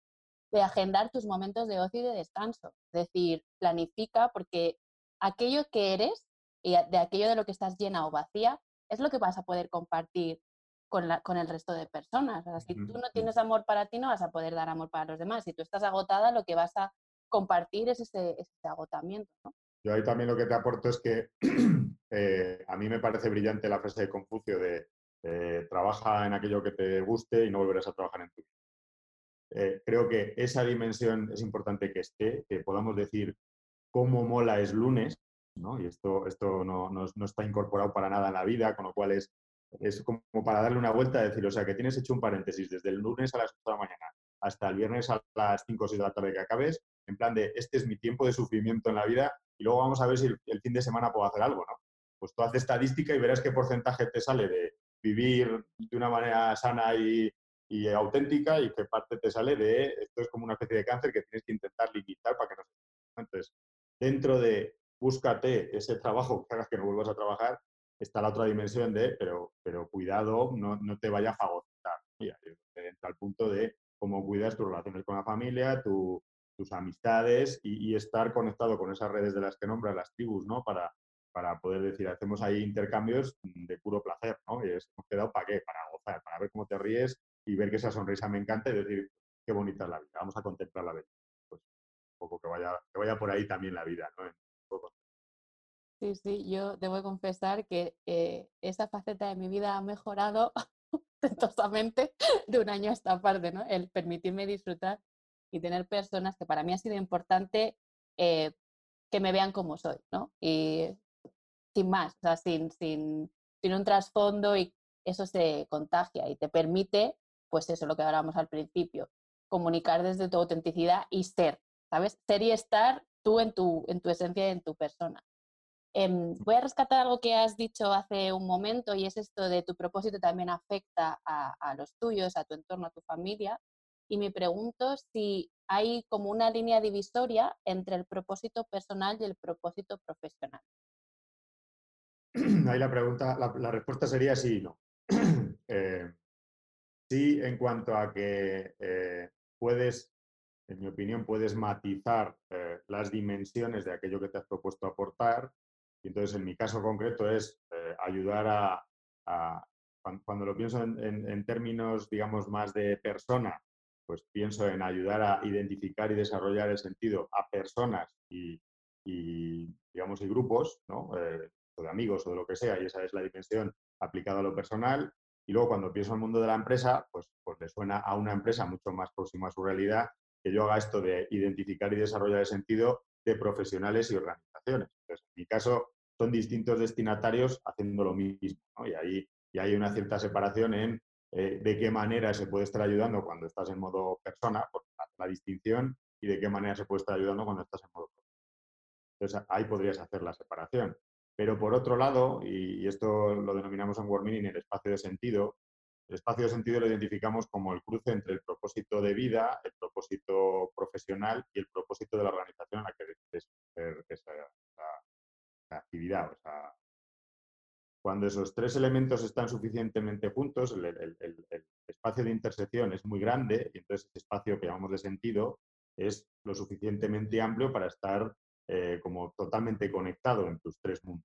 de agendar tus momentos de ocio y de descanso. Es decir, planifica porque aquello que eres y de aquello de lo que estás llena o vacía es lo que vas a poder compartir con, la, con el resto de personas. si tú no tienes amor para ti, no vas a poder dar amor para los demás. Si tú estás agotada, lo que vas a compartir es ese, ese agotamiento. ¿no? Yo ahí también lo que te aporto es que eh, a mí me parece brillante la frase de Confucio de eh, trabaja en aquello que te guste y no volverás a trabajar en tu vida. Eh, creo que esa dimensión es importante que esté, que podamos decir cómo mola es lunes, ¿no? y esto, esto no, no, está incorporado para nada en la vida, con lo cual es, es como para darle una vuelta a decir, o sea, que tienes hecho un paréntesis desde el lunes a las 8 de la mañana hasta el viernes a las 5 o 6 de la tarde que acabes, en plan de, este es mi tiempo de sufrimiento en la vida y luego vamos a ver si el, fin de semana puedo hacer algo, ¿no? Pues tú haces estadística y verás qué porcentaje te sale de vivir de una manera sana y, auténtica y qué parte te sale de esto es como una especie de cáncer que tienes que intentar limitar para que no se... Entonces, dentro de búscate ese trabajo que hagas que no vuelvas a trabajar, está la otra dimensión de, pero, pero cuidado, no, no te vaya a fagocitar. Mira, al punto de cómo cuidas tus relaciones con la familia, tu, tus amistades y, estar conectado con esas redes de las que nombras, las tribus, ¿no? Para, para poder decir, hacemos ahí intercambios de puro placer, ¿no? Y hemos quedado para qué, para gozar, para ver cómo te ríes y ver que esa sonrisa me encanta y decir, qué bonita es la vida, vamos a contemplar la vida. Pues un poco que vaya, que vaya por ahí también la vida, ¿no? Sí, sí, yo debo confesar que eh, esa faceta de mi vida ha mejorado tentosamente de un año a esta parte, ¿no? El permitirme disfrutar y tener personas que para mí ha sido importante eh, que me vean como soy, ¿no? Y sin más, o sea, sin, sin, sin un trasfondo y eso se contagia y te permite, pues eso, lo que hablábamos al principio, comunicar desde tu autenticidad y ser, ¿sabes? Ser y estar tú en tu, en tu esencia y en tu persona. Em, voy a rescatar algo que has dicho hace un momento y es esto de tu propósito también afecta a, a los tuyos, a tu entorno, a tu familia y me pregunto si hay como una línea divisoria entre el propósito personal y el propósito profesional. Ahí la pregunta, la, respuesta sería sí y no. Eh, sí, en cuanto a que eh, puedes, en mi opinión, puedes matizar eh, las dimensiones de aquello que te has propuesto aportar. Y entonces, en mi caso concreto, es ayudar a, cuando, lo pienso en, términos, digamos, más de persona, pues pienso en ayudar a identificar y desarrollar el sentido a personas y, digamos, y grupos, ¿no? Eh, o de amigos o de lo que sea, y esa es la dimensión aplicada a lo personal. Y luego cuando pienso en el mundo de la empresa, pues, pues le suena a una empresa mucho más próxima a su realidad que yo haga esto de identificar y desarrollar el sentido de profesionales y organizaciones. Entonces, en mi caso, son distintos destinatarios haciendo lo mismo. Y ahí y hay una cierta separación en eh, de qué manera se puede estar ayudando cuando estás en modo persona, por la distinción, y de qué manera se puede estar ayudando cuando estás en modo Entonces, ahí podrías hacer la separación. Pero por otro lado, y, esto lo denominamos en WordMeaning el espacio de sentido, el espacio de sentido lo identificamos como el cruce entre el propósito de vida, el propósito profesional y el propósito de la organización en la que decides hacer esa, actividad. O sea, cuando esos tres elementos están suficientemente juntos, el, espacio de intersección es muy grande y entonces ese espacio que llamamos de sentido es lo suficientemente amplio para estar eh, como totalmente conectado en tus tres mundos.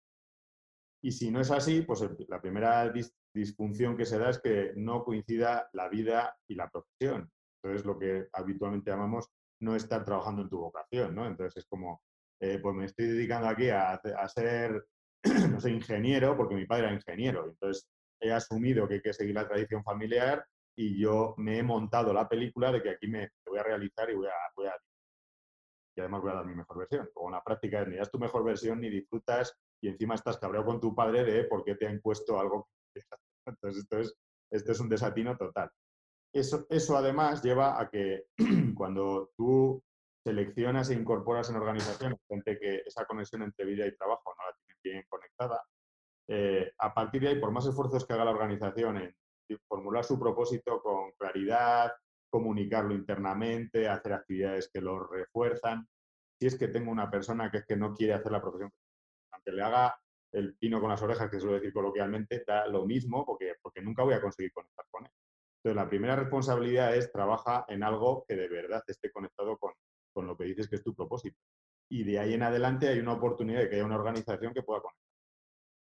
Y si no es así, pues la primera disfunción que se da es que no coincida la vida y la profesión. Entonces, lo que habitualmente llamamos no estar trabajando en tu vocación, ¿no? Entonces, es como, eh, pues me estoy dedicando aquí a, a, ser, no sé, ingeniero, porque mi padre era ingeniero. Entonces, he asumido que hay que seguir la tradición familiar y yo me he montado la película de que aquí me, voy a realizar y voy a, voy a y además voy a dar mi mejor versión. En la práctica ni das tu mejor versión ni disfrutas y encima estás cabreado con tu padre de por qué te ha impuesto algo. Entonces, esto es, esto es un desatino total. Eso, eso además lleva a que cuando tú seleccionas e incorporas en organizaciones gente que esa conexión entre vida y trabajo no la bien conectada, eh, a partir de ahí, por más esfuerzos que haga la organización en formular su propósito con claridad, comunicarlo internamente, hacer actividades que lo refuerzan. Si es que tengo una persona que es que no quiere hacer la profesión, aunque le haga el pino con las orejas, que suelo decir coloquialmente, da lo mismo porque, porque nunca voy a conseguir conectar con él. Entonces, la primera responsabilidad es trabaja en algo que de verdad esté conectado con, con lo que dices que es tu propósito. Y de ahí en adelante hay una oportunidad de que haya una organización que pueda conectar.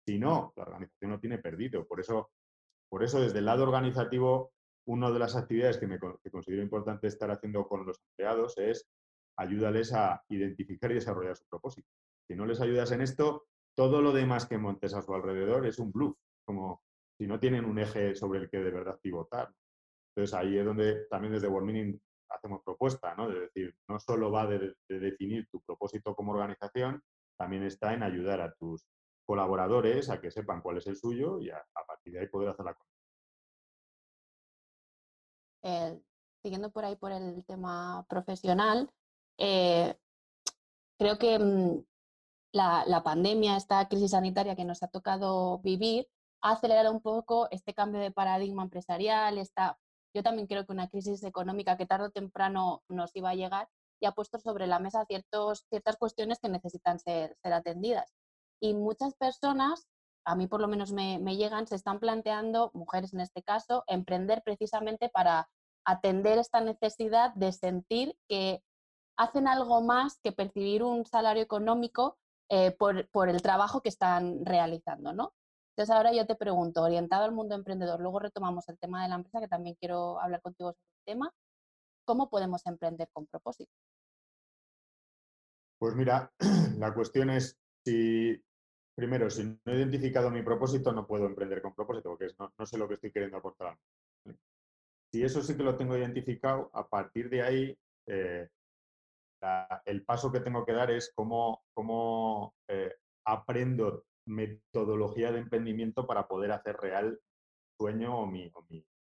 Si no, la organización no tiene perdido. Por eso, por eso desde el lado organizativo una de las actividades que, me, considero importante estar haciendo con los empleados es ayúdales a identificar y desarrollar su propósito. Si no les ayudas en esto, todo lo demás que montes a su alrededor es un bluff, como si no tienen un eje sobre el que de verdad pivotar. Entonces ahí es donde también desde World hacemos propuesta, ¿no? De decir, no solo va de, definir tu propósito como organización, también está en ayudar a tus colaboradores a que sepan cuál es el suyo y a, partir de ahí poder hacer la eh, siguiendo por ahí por el tema profesional, eh, creo que mm, la, pandemia, esta crisis sanitaria que nos ha tocado vivir, ha acelerado un poco este cambio de paradigma empresarial, esta, yo también creo que una crisis económica que tarde o temprano nos iba a llegar y ha puesto sobre la mesa ciertos, ciertas cuestiones que necesitan ser, ser atendidas. Y muchas personas a mí por lo menos me, llegan, se están planteando, mujeres en este caso, emprender precisamente para atender esta necesidad de sentir que hacen algo más que percibir un salario económico eh, por, el trabajo que están realizando, ¿no? Entonces ahora yo te pregunto, orientado al mundo emprendedor, luego retomamos el tema de la empresa, que también quiero hablar contigo sobre el tema, ¿cómo podemos emprender con propósito? Pues mira, la cuestión es si primero, si no he identificado mi propósito, no puedo emprender con propósito, porque no, sé lo que estoy queriendo aportar. Si eso sí que lo tengo identificado, a partir de ahí, eh, el paso que tengo que dar es cómo, cómo eh, aprendo metodología de emprendimiento para poder hacer real mi sueño o mi,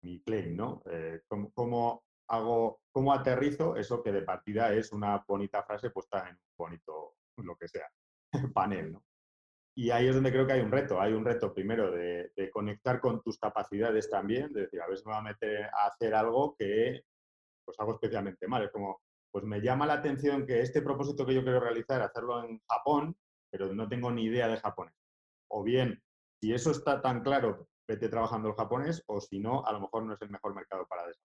mi, claim, ¿no? Eh, cómo, hago, cómo aterrizo eso que de partida es una bonita frase puesta en un bonito, lo que sea, panel, ¿no? Y ahí es donde creo que hay un reto. Hay un reto primero de, conectar con tus capacidades también, de decir, a ver si me voy a meter a hacer algo que pues hago especialmente mal. Es como, pues me llama la atención que este propósito que yo quiero realizar, hacerlo en Japón, pero no tengo ni idea de japonés. O bien, si eso está tan claro, vete trabajando el japonés, o si no, a lo mejor no es el mejor mercado para eso.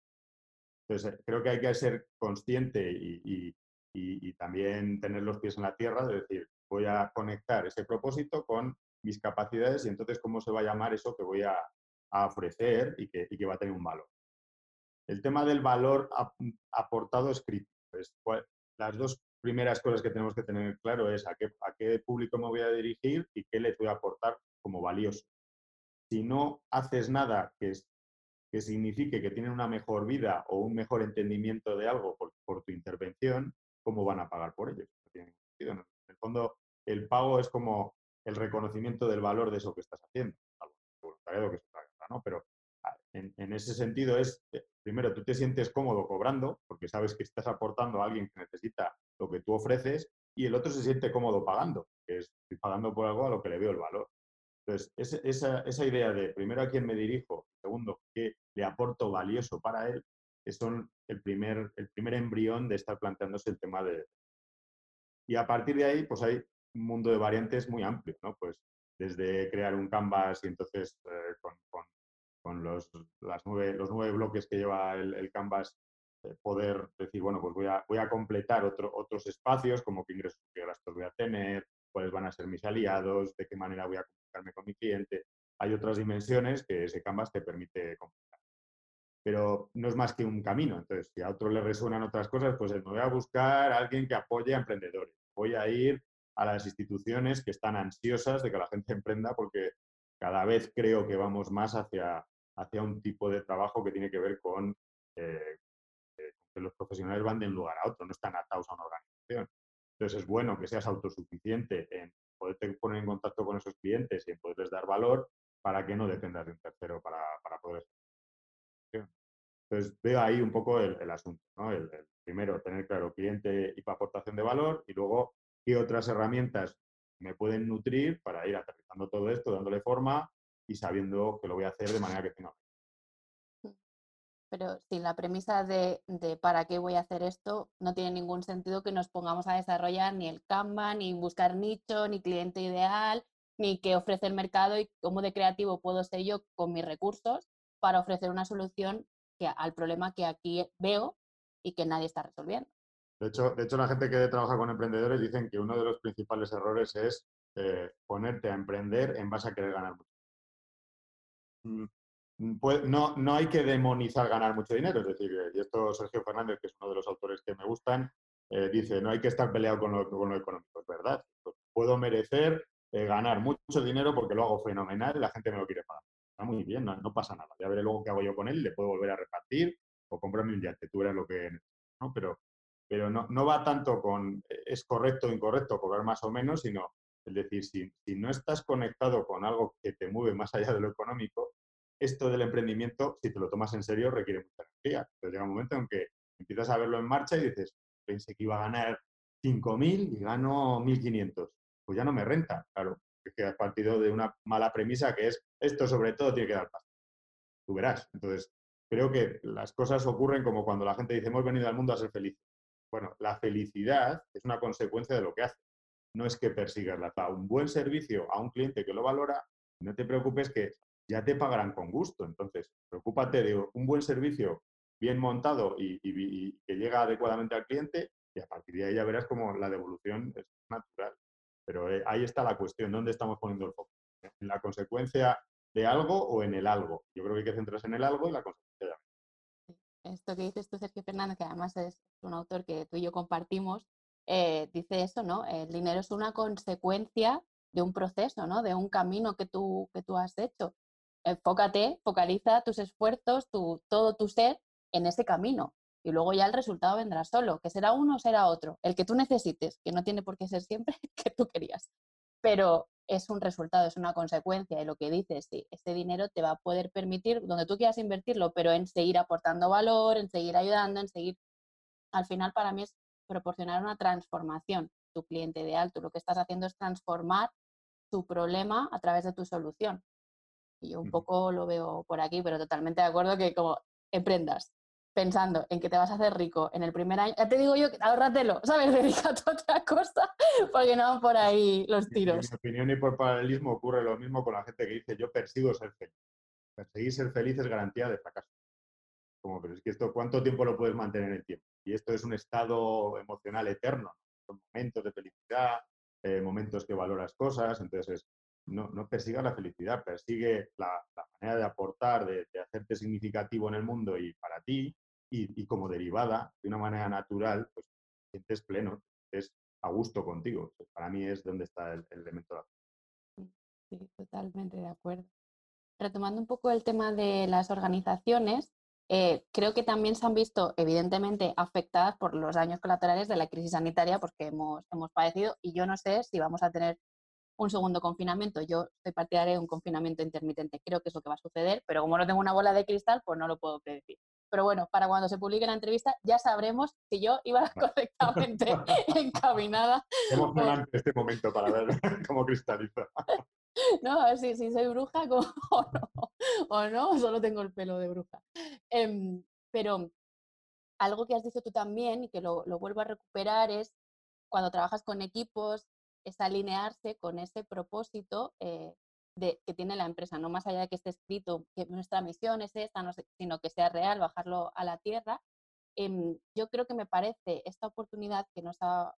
Entonces, eh, creo que hay que ser consciente y, y también tener los pies en la tierra, de decir, voy a conectar ese propósito con mis capacidades y entonces cómo se va a llamar eso que voy a, ofrecer y que, que, va a tener un valor. El tema del valor aportado es crítico. las dos primeras cosas que tenemos que tener claro es a qué, a qué público me voy a dirigir y qué le voy a aportar como valioso. Si no haces nada que, que signifique que tienen una mejor vida o un mejor entendimiento de algo por, por tu intervención, ¿cómo van a pagar por ello? En el fondo, el pago es como el reconocimiento del valor de eso que estás haciendo, que es ¿no? Pero ah, en, ese sentido es, eh, primero, tú te sientes cómodo cobrando porque sabes que estás aportando a alguien que necesita lo que tú ofreces y el otro se siente cómodo pagando, que es estoy pagando por algo a lo que le veo el valor. Entonces, esa, esa idea de, primero, a quién me dirijo, segundo, qué le aporto valioso para él, son el primer, el primer embrión de estar planteándose el tema de... Y a partir de ahí, pues hay un mundo de variantes muy amplio, ¿no? Pues desde crear un canvas y entonces eh, con, con, los, las nueve, los nueve bloques que lleva el, canvas, eh, poder decir, bueno, pues voy a, voy a completar otro, otros espacios, como qué ingresos, qué gastos voy a tener, cuáles van a ser mis aliados, de qué manera voy a comunicarme con mi cliente. Hay otras dimensiones que ese canvas te permite completar. Pero no es más que un camino. Entonces, si a otro le resuenan otras cosas, pues me voy a buscar a alguien que apoye a emprendedores. Voy a ir a las instituciones que están ansiosas de que la gente emprenda porque cada vez creo que vamos más hacia, hacia un tipo de trabajo que tiene que ver con eh, eh, que los profesionales van de un lugar a otro, no están atados a una organización. Entonces es bueno que seas autosuficiente en poderte poner en contacto con esos clientes y en poderles dar valor para que no dependas de un tercero para, para poder entonces, veo ahí un poco el, asunto. ¿no? El, primero, tener claro cliente y aportación de valor y luego qué otras herramientas me pueden nutrir para ir aterrizando todo esto, dándole forma y sabiendo que lo voy a hacer de manera que tenga. Pero si la premisa de, para qué voy a hacer esto no tiene ningún sentido que nos pongamos a desarrollar ni el Canva, ni buscar nicho, ni cliente ideal, ni qué ofrece el mercado y cómo de creativo puedo ser yo con mis recursos para ofrecer una solución que, al problema que aquí veo y que nadie está resolviendo. De hecho, de hecho, la gente que trabaja con emprendedores dicen que uno de los principales errores es eh, ponerte a emprender en base a querer ganar mucho. Mm, mm, pues, no, no hay que demonizar ganar mucho dinero, es decir, y esto Sergio Fernández, que es uno de los autores que me gustan, eh, dice, no hay que estar peleado con lo, con económico, es verdad. Puedo merecer eh, ganar mucho dinero porque lo hago fenomenal y la gente me lo quiere pagar. Está muy bien, no, no, pasa nada. Ya veré luego qué hago yo con él, le puedo volver a repartir o comprarme un yate, tú verás lo que... ¿no? Pero pero no, no, va tanto con eh, es correcto o incorrecto cobrar más o menos, sino es decir, si, no estás conectado con algo que te mueve más allá de lo económico, esto del emprendimiento, si te lo tomas en serio, requiere mucha energía. Entonces llega un momento en que empiezas a verlo en marcha y dices, pensé que iba a ganar 5.000 y gano 1.500. Pues ya no me renta, claro, es que has partido de una mala premisa que es esto sobre todo tiene que dar pasta. Tú verás. Entonces, creo que las cosas ocurren como cuando la gente dice, hemos venido al mundo a ser felices. Bueno, la felicidad es una consecuencia de lo que haces. No es que persigas la Un buen servicio a un cliente que lo valora, no te preocupes que ya te pagarán con gusto. Entonces, preocúpate de un buen servicio bien montado y, que llega adecuadamente al cliente y a partir de ahí ya verás como la devolución es natural. Pero eh, ahí está la cuestión, ¿dónde estamos poniendo el foco? ¿En la consecuencia de algo o en el algo? Yo creo que hay que centrarse en el algo y la consecuencia de algo esto que dices tú, Sergio Fernández, que además es un autor que tú y yo compartimos, eh, dice eso, ¿no? El dinero es una consecuencia de un proceso, ¿no? De un camino que tú, que tú has hecho. Enfócate, focaliza tus esfuerzos, tu, todo tu ser en ese camino. Y luego ya el resultado vendrá solo, que será uno o será otro, el que tú necesites, que no tiene por qué ser siempre que tú querías. Pero es un resultado, es una consecuencia de lo que dices. Sí, este dinero te va a poder permitir, donde tú quieras invertirlo, pero en seguir aportando valor, en seguir ayudando, en seguir... Al final para mí es proporcionar una transformación. Tu cliente ideal, tú lo que estás haciendo es transformar tu problema a través de tu solución. Y yo un poco lo veo por aquí, pero totalmente de acuerdo que como emprendas, pensando en que te vas a hacer rico en el primer año, ya te digo yo, ahórratelo, ¿sabes? Dedícate a otra cosa porque no van por ahí los tiros. En mi opinión y por paralelismo ocurre lo mismo con la gente que dice yo persigo ser feliz. Perseguir ser feliz es garantía de fracaso. Como, pero es que esto, ¿cuánto tiempo lo puedes mantener en el tiempo? Y esto es un estado emocional eterno. Son momentos de felicidad, eh, momentos que valoras cosas, entonces no, no persiga la felicidad, persigue la, manera de aportar, de, hacerte significativo en el mundo y para ti, y, como derivada, de una manera natural, pues te sientes pleno, es a gusto contigo. Para mí es donde está el, elemento de Sí, totalmente de acuerdo. Retomando un poco el tema de las organizaciones, eh, creo que también se han visto evidentemente afectadas por los daños colaterales de la crisis sanitaria porque hemos, hemos padecido y yo no sé si vamos a tener un segundo confinamiento. Yo soy partidaria de un confinamiento intermitente. Creo que es lo que va a suceder, pero como no tengo una bola de cristal, pues no lo puedo predecir. Pero bueno, para cuando se publique la entrevista ya sabremos si yo iba correctamente encaminada. Emocionante este momento para ver cómo cristaliza. No, a ver si, soy bruja o, no, o no, solo tengo el pelo de bruja. Em, pero algo que has dicho tú también y que lo, vuelvo a recuperar es cuando trabajas con equipos, es alinearse con ese propósito eh, de, que tiene la empresa, no más allá de que esté escrito que nuestra misión es esta, sino que sea real, bajarlo a la tierra. Em, yo creo que me parece esta oportunidad que nos ha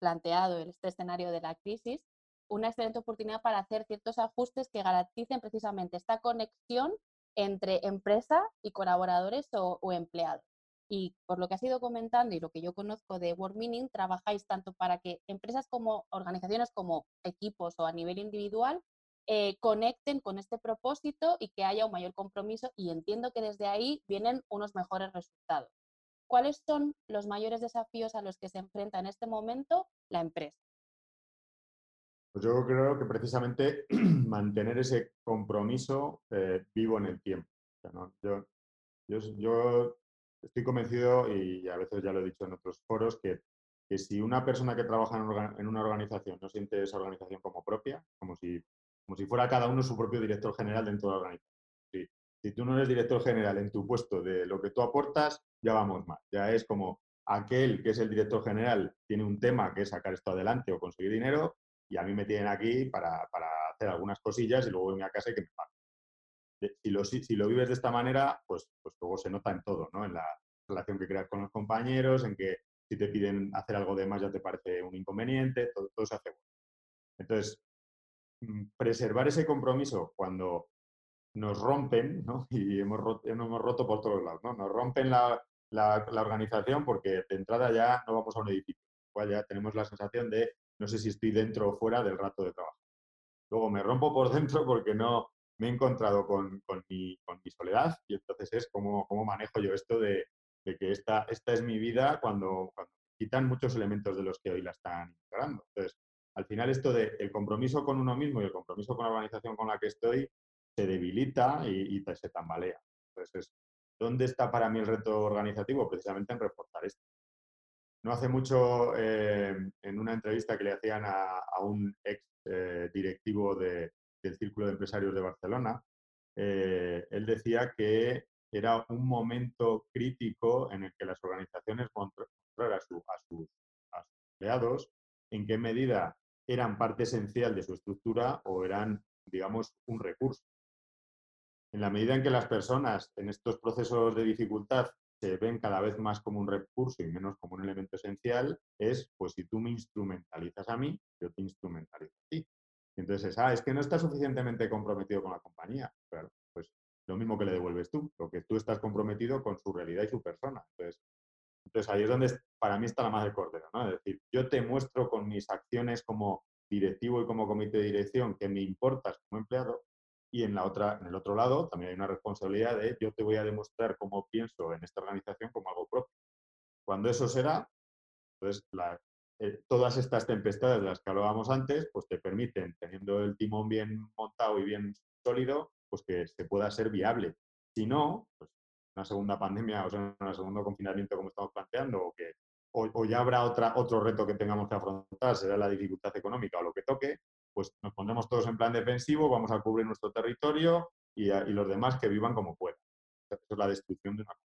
planteado este escenario de la crisis una excelente oportunidad para hacer ciertos ajustes que garanticen precisamente esta conexión entre empresa y colaboradores o empleados. Y por lo que has ido comentando y lo que yo conozco de World Meaning, trabajáis tanto para que empresas como organizaciones como equipos o a nivel individual eh, conecten con este propósito y que haya un mayor compromiso y entiendo que desde ahí vienen unos mejores resultados. ¿Cuáles son los mayores desafíos a los que se enfrenta en este momento la empresa? Pues yo creo que precisamente mantener ese compromiso eh, vivo en el tiempo. yo, estoy convencido, y a veces ya lo he dicho en otros foros, que, que si una persona que trabaja en, una organización no siente esa organización como propia, como si, como si fuera cada uno su propio director general dentro de la organización. Si, si tú no eres director general en tu puesto de lo que tú aportas, ya vamos mal. Ya es como aquel que es el director general tiene un tema que es sacar esto adelante o conseguir dinero y a mí me tienen aquí para, para hacer algunas cosillas y luego venir a casa y que me paguen si lo, si lo vives de esta manera, pues, pues luego se nota en todo, ¿no? En la relación que creas con los compañeros, en que si te piden hacer algo de más ya te parece un inconveniente, todo, todo se hace bueno. Entonces, mm, preservar ese compromiso cuando nos rompen, ¿no? y hemos roto, hemos roto por todos lados, ¿no? nos rompen la, la, la, organización porque de entrada ya no vamos a un edificio, cual ya tenemos la sensación de no sé si estoy dentro o fuera del rato de trabajo. Luego me rompo por dentro porque no, me he encontrado con, mi, soledad y entonces es cómo, cómo manejo yo esto de, que esta, esta es mi vida cuando, quitan muchos elementos de los que hoy la están integrando. Entonces, al final esto de el compromiso con uno mismo y el compromiso con la organización con la que estoy se debilita y, se tambalea. Entonces, ¿dónde está para mí el reto organizativo? Precisamente en reforzar esto. No hace mucho, eh, en una entrevista que le hacían a, un ex eh, directivo de, del Círculo de Empresarios de Barcelona, eh, él decía que era un momento crítico en el que las organizaciones mostraran a, sus, empleados en qué medida eran parte esencial de su estructura o eran, digamos, un recurso. En la medida en que las personas en estos procesos de dificultad se ven cada vez más como un recurso y menos como un elemento esencial, es, pues si tú me instrumentalizas a mí, yo te instrumentalizo a ti. Entonces, ah, es que no está suficientemente comprometido con la compañía. Claro, pues lo mismo que le devuelves tú, lo que tú estás comprometido con su realidad y su persona. Entonces, entonces ahí es donde para mí está la madre cordera, ¿no? Es decir, yo te muestro con mis acciones como directivo y como comité de dirección que me importas como empleado y en, la otra, en el otro lado también hay una responsabilidad de yo te voy a demostrar cómo pienso en esta organización como algo propio. Cuando eso será, entonces la, eh, todas estas tempestades de las que hablábamos antes, pues te permiten, teniendo el timón bien montado y bien sólido, pues que se pueda ser viable. Si no, pues una segunda pandemia, o sea, un segundo confinamiento como estamos planteando, o que o, ya habrá otra, otro reto que tengamos que afrontar, será la dificultad económica o lo que toque, pues nos pondremos todos en plan defensivo, vamos a cubrir nuestro territorio y, y los demás que vivan como puedan. Esa es la destrucción de una compañía.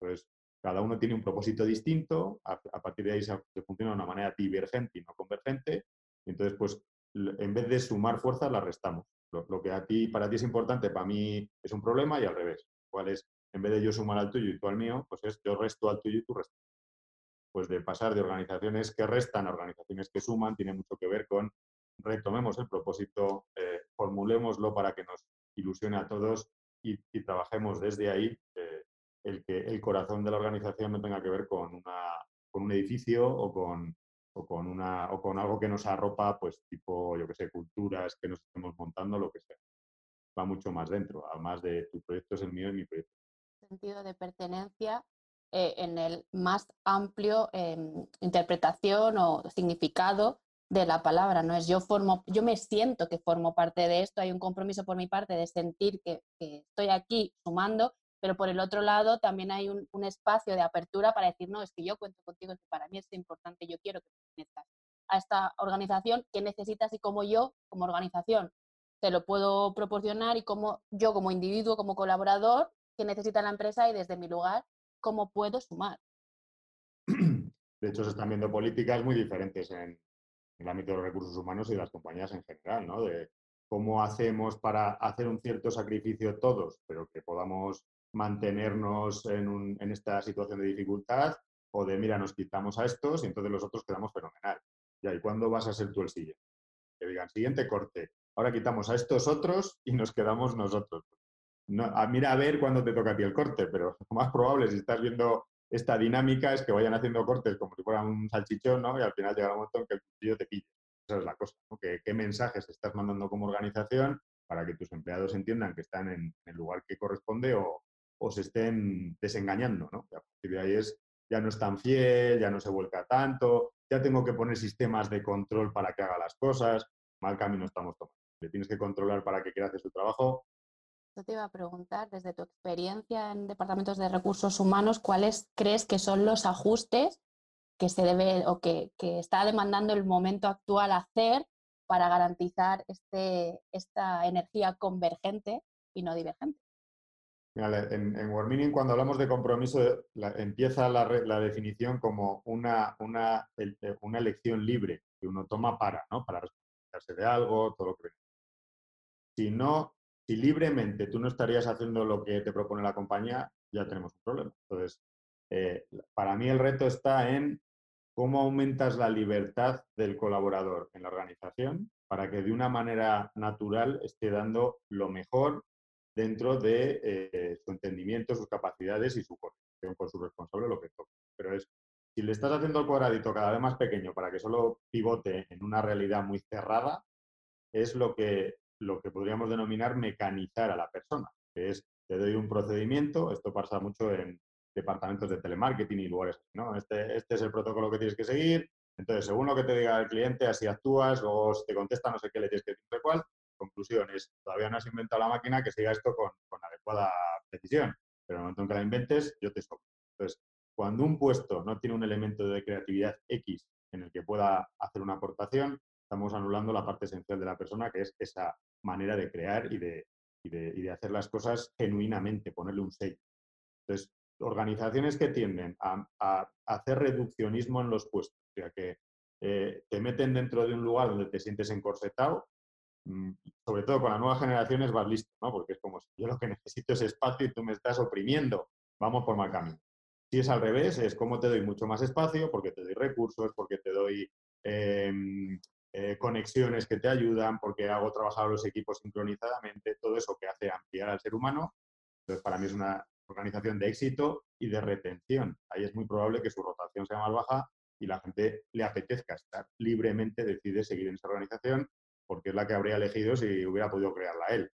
Entonces, cada uno tiene un propósito distinto, a, partir de ahí se, funciona de una manera divergente y no convergente, entonces, pues, en vez de sumar fuerzas, las restamos. Lo, que a ti, para ti es importante, para mí es un problema y al revés. ¿Cuál es? En vez de yo sumar al tuyo y tú al mío, pues es yo resto al tuyo y tú restas. Pues de pasar de organizaciones que restan a organizaciones que suman, tiene mucho que ver con retomemos el propósito, eh, formulémoslo para que nos ilusione a todos y, trabajemos desde ahí. el que el corazón de la organización no tenga que ver con, una, con un edificio o con, o con, una, o con algo que nos arropa, pues tipo, yo que sé, culturas que nos estemos montando, lo que sea. Va mucho más dentro, además de tu proyecto es el mío y mi proyecto. Sentido de pertenencia eh, en el más amplio em, interpretación o significado de la palabra, no es yo formo, yo me siento que formo parte de esto, hay un compromiso por mi parte de sentir que, estoy aquí sumando, pero por el otro lado también hay un, espacio de apertura para decir, no, es que yo cuento contigo, es que para mí es importante, yo quiero que pertenezcas a esta organización, que necesitas y como yo, como organización, te lo puedo proporcionar y como yo como individuo, como colaborador, que necesita la empresa y desde mi lugar, cómo puedo sumar. De hecho, se están viendo políticas muy diferentes en, el ámbito de los recursos humanos y de las compañías en general, ¿no? De cómo hacemos para hacer un cierto sacrificio todos, pero que podamos mantenernos en, esta situación de dificultad, o de, mira, nos quitamos a estos y entonces los otros quedamos fenomenal. Ya, ¿y cuándo vas a ser tú el siguiente? Que digan, siguiente corte, ahora quitamos a estos otros y nos quedamos nosotros. No, mira a ver cuándo te toca a ti el corte, pero lo más probable, si estás viendo esta dinámica es que vayan haciendo cortes como si fuera un salchichón, ¿no? Y al final llega un momento en que el cuchillo te pille. Esa es la cosa, ¿no? ¿Qué, mensajes estás mandando como organización para que tus empleados entiendan que están en, el lugar que corresponde o, se estén desengañando, ¿no? a de ahí es, ya no es tan fiel, ya no se vuelca tanto, ya tengo que poner sistemas de control para que haga las cosas, mal camino estamos tomando. Le tienes que controlar para que quiera hacer su trabajo, yo te iba a preguntar, desde tu experiencia en departamentos de recursos humanos, ¿cuáles crees que son los ajustes que se debe o que, está demandando el momento actual hacer para garantizar este, esta energía convergente y no divergente? en, en cuando hablamos de compromiso, empieza la, definición como una, una, una, elección libre que uno toma para, ¿no? para responsabilizarse de algo, todo lo que... Si no si libremente tú no estarías haciendo lo que te propone la compañía, ya tenemos un problema. Entonces, eh, para mí el reto está en cómo aumentas la libertad del colaborador en la organización para que de una manera natural esté dando lo mejor dentro de eh, su entendimiento, sus capacidades y su coordinación con su responsable, lo que toca. Pero es, si le estás haciendo el cuadradito cada vez más pequeño para que solo pivote en una realidad muy cerrada, es lo que lo que podríamos denominar mecanizar a la persona, que es, te doy un procedimiento, esto pasa mucho en departamentos de telemarketing y lugares ¿no? Este, este es el protocolo que tienes que seguir, entonces, según lo que te diga el cliente, así actúas, luego si te contesta no sé qué le tienes que decir de cuál. Conclusiones, todavía no has inventado la máquina que siga esto con, con adecuada precisión, pero en el momento en que la inventes, yo te sobro. Entonces, cuando un puesto no tiene un elemento de creatividad X en el que pueda hacer una aportación, estamos anulando la parte esencial de la persona, que es esa manera de crear y de, y de, hacer las cosas genuinamente, ponerle un sello. Entonces, organizaciones que tienden a, hacer reduccionismo en los puestos, o sea, que eh, te meten dentro de un lugar donde te sientes encorsetado, mm, sobre todo con las nuevas generaciones vas listo, ¿no? Porque es como si yo lo que necesito es espacio y tú me estás oprimiendo, vamos por mal camino. Si es al revés, es como te doy mucho más espacio, porque te doy recursos, porque te doy em, eh, conexiones que te ayudan, porque hago trabajar los equipos sincronizadamente, todo eso que hace ampliar al ser humano. Entonces, para mí es una organización de éxito y de retención. Ahí es muy probable que su rotación sea más baja y la gente le apetezca estar libremente, decide seguir en esa organización porque es la que habría elegido si hubiera podido crearla él.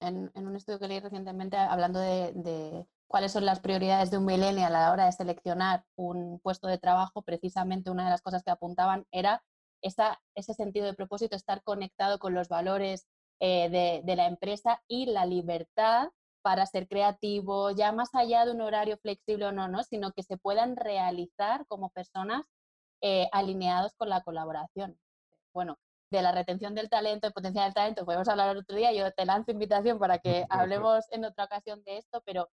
En, un estudio que leí recientemente hablando de cuáles son las prioridades de un millennial a la hora de seleccionar un puesto de trabajo, precisamente una de las cosas que apuntaban era ese sentido de propósito, estar conectado con los valores eh, de, la empresa y la libertad para ser creativo, ya más allá de un horario flexible o no, ¿no? sino que se puedan realizar como personas eh, alineados con la colaboración. Bueno, de la retención del talento, el potencial del talento, podemos hablar otro día, yo te lanzo invitación para que hablemos en otra ocasión de esto, pero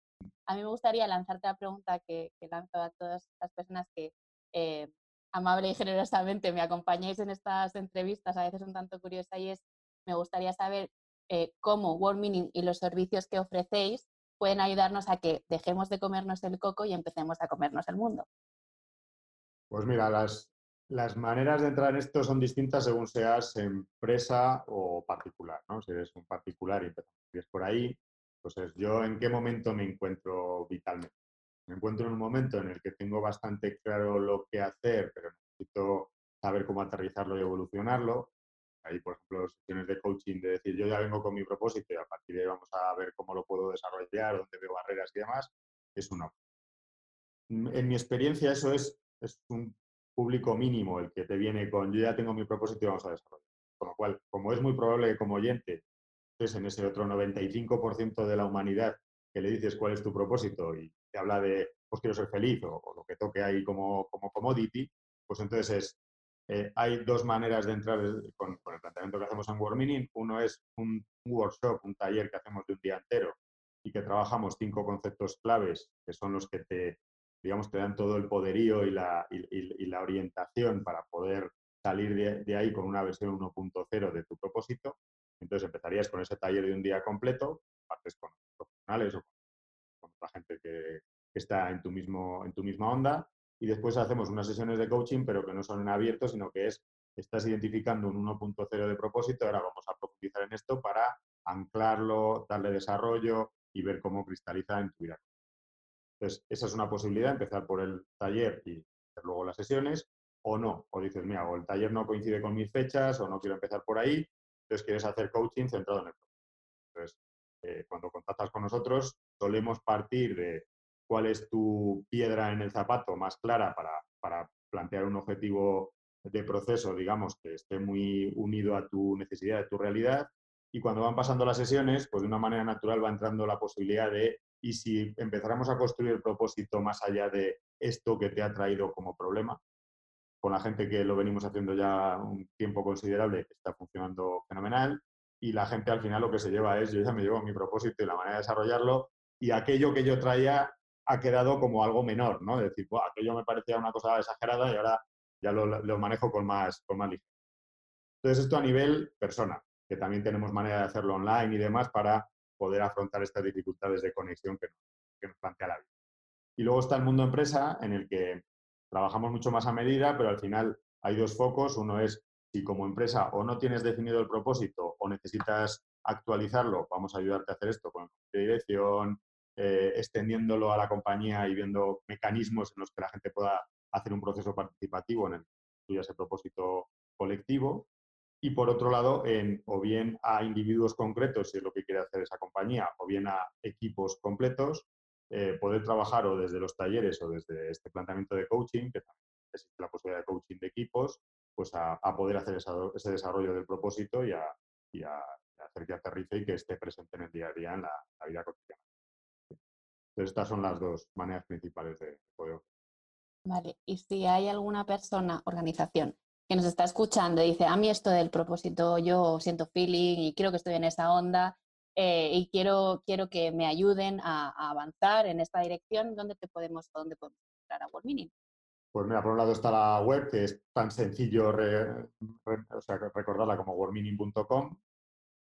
a mí me gustaría lanzarte la pregunta que, lanzo a todas las personas que eh, amable y generosamente me acompañáis en estas entrevistas, a veces un tanto curiosa, y es, me gustaría saber eh, cómo World Meaning y los servicios que ofrecéis pueden ayudarnos a que dejemos de comernos el coco y empecemos a comernos el mundo. Pues mira, las, las maneras de entrar en esto son distintas según seas empresa o particular, ¿no? Si eres un particular y empiezas por ahí, pues es yo en qué momento me encuentro vitalmente. Me encuentro en un momento en el que tengo bastante claro lo que hacer, pero necesito saber cómo aterrizarlo y evolucionarlo. Ahí, por ejemplo, sesiones de coaching de decir, yo ya vengo con mi propósito y a partir de ahí vamos a ver cómo lo puedo desarrollar, dónde veo barreras y demás, es una. En mi experiencia eso es, es un público mínimo el que te viene con, yo ya tengo mi propósito y vamos a desarrollar. Con lo cual, como es muy probable que como oyente en ese otro 95% de la humanidad que le dices cuál es tu propósito y te habla de, pues quiero ser feliz o, lo que toque ahí como, como commodity, pues entonces es, eh, hay dos maneras de entrar con, el planteamiento que hacemos en World Uno es un, workshop, un taller que hacemos de un día entero y que trabajamos cinco conceptos claves que son los que te, digamos, te dan todo el poderío y, la orientación para poder salir de, ahí con una versión 1.0 de tu propósito. Entonces empezarías con ese taller de un día completo, partes con profesionales o con, otra gente que, está en tu, mismo, en tu misma onda y después hacemos unas sesiones de coaching, pero que no son en abierto, sino que es, estás identificando un 1.0 de propósito, ahora vamos a profundizar en esto para anclarlo, darle desarrollo y ver cómo cristaliza en tu vida. Entonces, esa es una posibilidad, empezar por el taller y luego las sesiones, o no, o dices, mira, o el taller no coincide con mis fechas, o no quiero empezar por ahí, entonces quieres hacer coaching centrado en el propósito. Entonces, eh, cuando contactas con nosotros, solemos partir de cuál es tu piedra en el zapato más clara para, para plantear un objetivo de proceso, digamos, que esté muy unido a tu necesidad, a tu realidad. Y cuando van pasando las sesiones, pues de una manera natural va entrando la posibilidad de, y si empezáramos a construir el propósito más allá de esto que te ha traído como problema, con la gente que lo venimos haciendo ya un tiempo considerable, que está funcionando fenomenal, y la gente al final lo que se lleva es, yo ya me llevo mi propósito y la manera de desarrollarlo, y aquello que yo traía ha quedado como algo menor, ¿no? Es decir, aquello me parecía una cosa exagerada y ahora ya lo, manejo con más, con más. Entonces, esto a nivel persona, que también tenemos manera de hacerlo online y demás para poder afrontar estas dificultades de conexión que, que nos plantea la vida. Y luego está el mundo empresa, en el que trabajamos mucho más a medida, pero al final hay dos focos. Uno es si como empresa o no tienes definido el propósito o necesitas actualizarlo, vamos a ayudarte a hacer esto con el dirección, eh, extendiéndolo a la compañía y viendo mecanismos en los que la gente pueda hacer un proceso participativo en el que ese propósito colectivo. Y por otro lado, en, o bien a individuos concretos, si es lo que quiere hacer esa compañía, o bien a equipos completos, eh, poder trabajar o desde los talleres o desde este planteamiento de coaching, que también existe la posibilidad de coaching de equipos, pues a, poder hacer ese desarrollo del propósito y a, hacer que aterrice y que esté presente en el día a día en la vida cotidiana estas son las dos maneras principales de poder. Vale, y si hay alguna persona, organización, que nos está escuchando y dice, a mí esto del propósito, yo siento feeling y quiero que estoy en esa onda eh, y quiero, quiero que me ayuden a, avanzar en esta dirección, ¿dónde te podemos, dónde podemos entrar a World Pues mira, por un lado está la web, que es tan sencillo recordarla como worldmeaning.com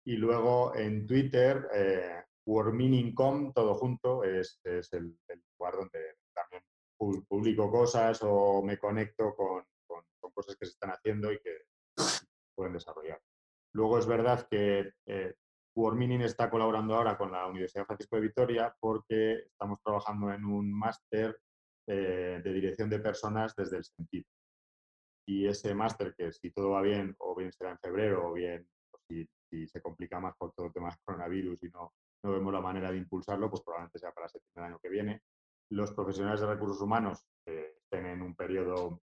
y luego en Twitter eh, WordMeaningCom, todo junto, es, el, lugar donde también publico cosas o me conecto con, cosas que se están haciendo y que pueden desarrollar. Luego es verdad que eh, está colaborando ahora con la Universidad Francisco de Vitoria porque estamos trabajando en un máster eh, de dirección de personas desde el sentido. Y ese máster, que si todo va bien, o bien será en febrero, o bien si, si, se complica más por todo el tema del coronavirus y no, no vemos la manera de impulsarlo, pues probablemente sea para septiembre del año que viene. Los profesionales de recursos humanos eh, estén en un periodo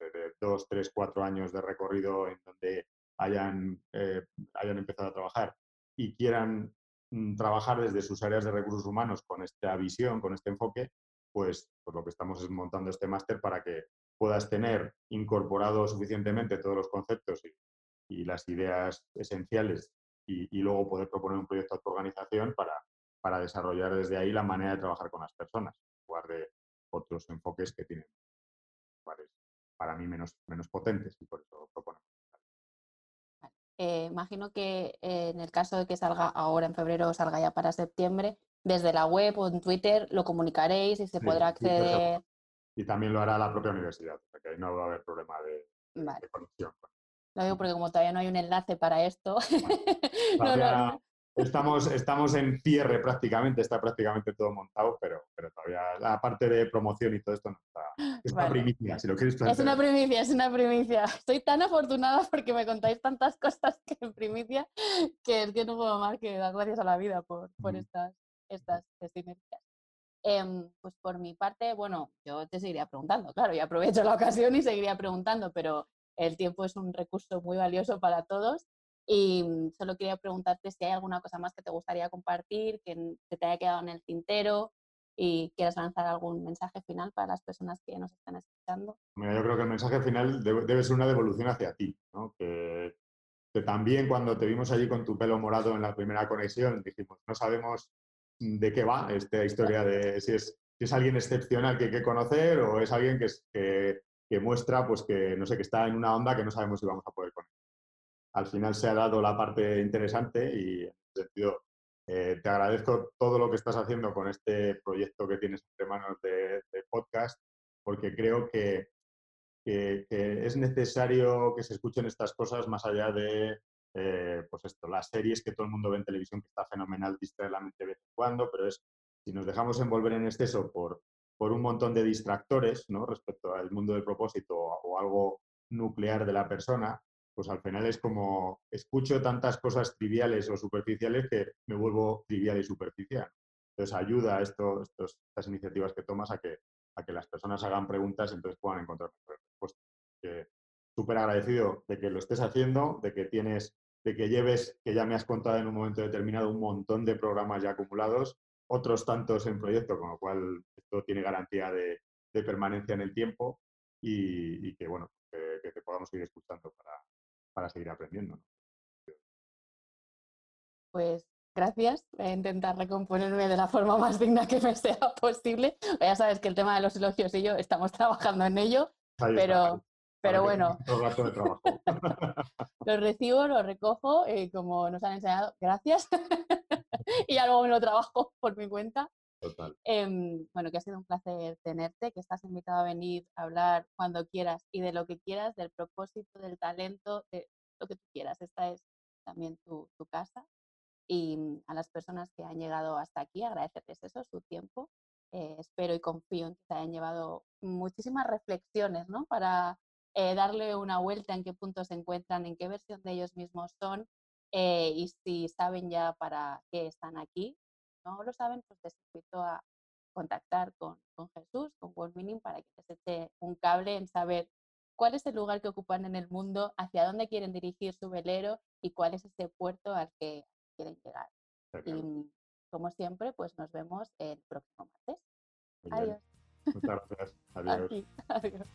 de dos, tres, cuatro años de recorrido en donde hayan, eh, hayan empezado a trabajar y quieran mm, trabajar desde sus áreas de recursos humanos con esta visión, con este enfoque, pues, pues lo que estamos es montando este máster para que puedas tener incorporado suficientemente todos los conceptos y, las ideas esenciales y, luego poder proponer un proyecto a tu organización para, para desarrollar desde ahí la manera de trabajar con las personas, en lugar de otros enfoques que tienen para mí menos, menos potentes y por. Eh, imagino que eh, en el caso de que salga ahora en febrero o salga ya para septiembre, desde la web o en Twitter lo comunicaréis y se podrá acceder. y también lo hará la propia universidad, o que ahí no va a haber problema de, conexión. Lo digo porque como todavía no hay un enlace para esto, Estamos, estamos en cierre prácticamente, está prácticamente todo montado, pero, pero todavía la parte de promoción y todo esto no está. Es una primicia, si lo quieres Es una primicia, es una primicia. Estoy tan afortunada porque me contáis tantas cosas que en primicia que es que no puedo más que dar gracias a la vida por, por estas, estas sinergias. Em, pues por mi parte, bueno, yo te seguiría preguntando, claro, y aprovecho la ocasión y seguiría preguntando, pero el tiempo es un recurso muy valioso para todos y mm, solo quería preguntarte si hay alguna cosa más que te gustaría compartir, que te haya quedado en el tintero y quieras lanzar algún mensaje final para las personas que nos están escuchando. Mira, yo creo que el mensaje final debe, ser una devolución hacia ti, ¿no? que, que, también cuando te vimos allí con tu pelo morado en la primera conexión, dijimos, no sabemos de qué va esta historia de si es, si es alguien excepcional que hay que conocer o es alguien que, que, que muestra pues que, no sé, que está en una onda que no sabemos si vamos a poder conectar al final se ha dado la parte interesante y eh, te agradezco todo lo que estás haciendo con este proyecto que tienes entre manos de, podcast, porque creo que, es necesario que se escuchen estas cosas más allá de eh, pues esto, las series que todo el mundo ve en televisión, que está fenomenal distraer la mente de vez en cuando, pero es si nos dejamos envolver en exceso por, por un montón de distractores ¿no? respecto al mundo del propósito o algo nuclear de la persona, pues al final es como escucho tantas cosas triviales o superficiales que me vuelvo trivial y superficial. Entonces ayuda a esto, estas iniciativas que tomas a que, a que las personas hagan preguntas y entonces puedan encontrar respuestas. Súper agradecido de que lo estés haciendo, de que tienes, de que lleves, que ya me has contado en un momento determinado, un montón de programas ya acumulados, otros tantos en proyecto, con lo cual esto tiene garantía de, permanencia en el tiempo y, que, bueno, que te podamos ir escuchando para, para seguir aprendiendo. Pues gracias. Voy a intentar recomponerme de la forma más digna que me sea posible. Ya sabes que el tema de los elogios y yo estamos trabajando en ello, pero, pero bueno. lo recibo, lo recojo, y como nos han enseñado, gracias. y ya luego me lo trabajo por mi cuenta. Total. Em, bueno, que ha sido un placer tenerte, que estás invitado a venir a hablar cuando quieras y de lo que quieras, del propósito, del talento, de lo que tú quieras. Esta es también tu, casa. Y mm, a las personas que han llegado hasta aquí, agradecerles eso, su tiempo. Eh, espero y confío en que te hayan llevado muchísimas reflexiones, ¿no? Para eh, darle una vuelta en qué punto se encuentran, en qué versión de ellos mismos son eh, y si saben ya para qué están aquí no lo saben, pues les invito a contactar con, Jesús, con World Meaning, para que les eche un cable en saber cuál es el lugar que ocupan en el mundo, hacia dónde quieren dirigir su velero y cuál es ese puerto al que quieren llegar. Y como siempre, pues nos vemos el próximo martes. Adiós. Muchas gracias. Adiós.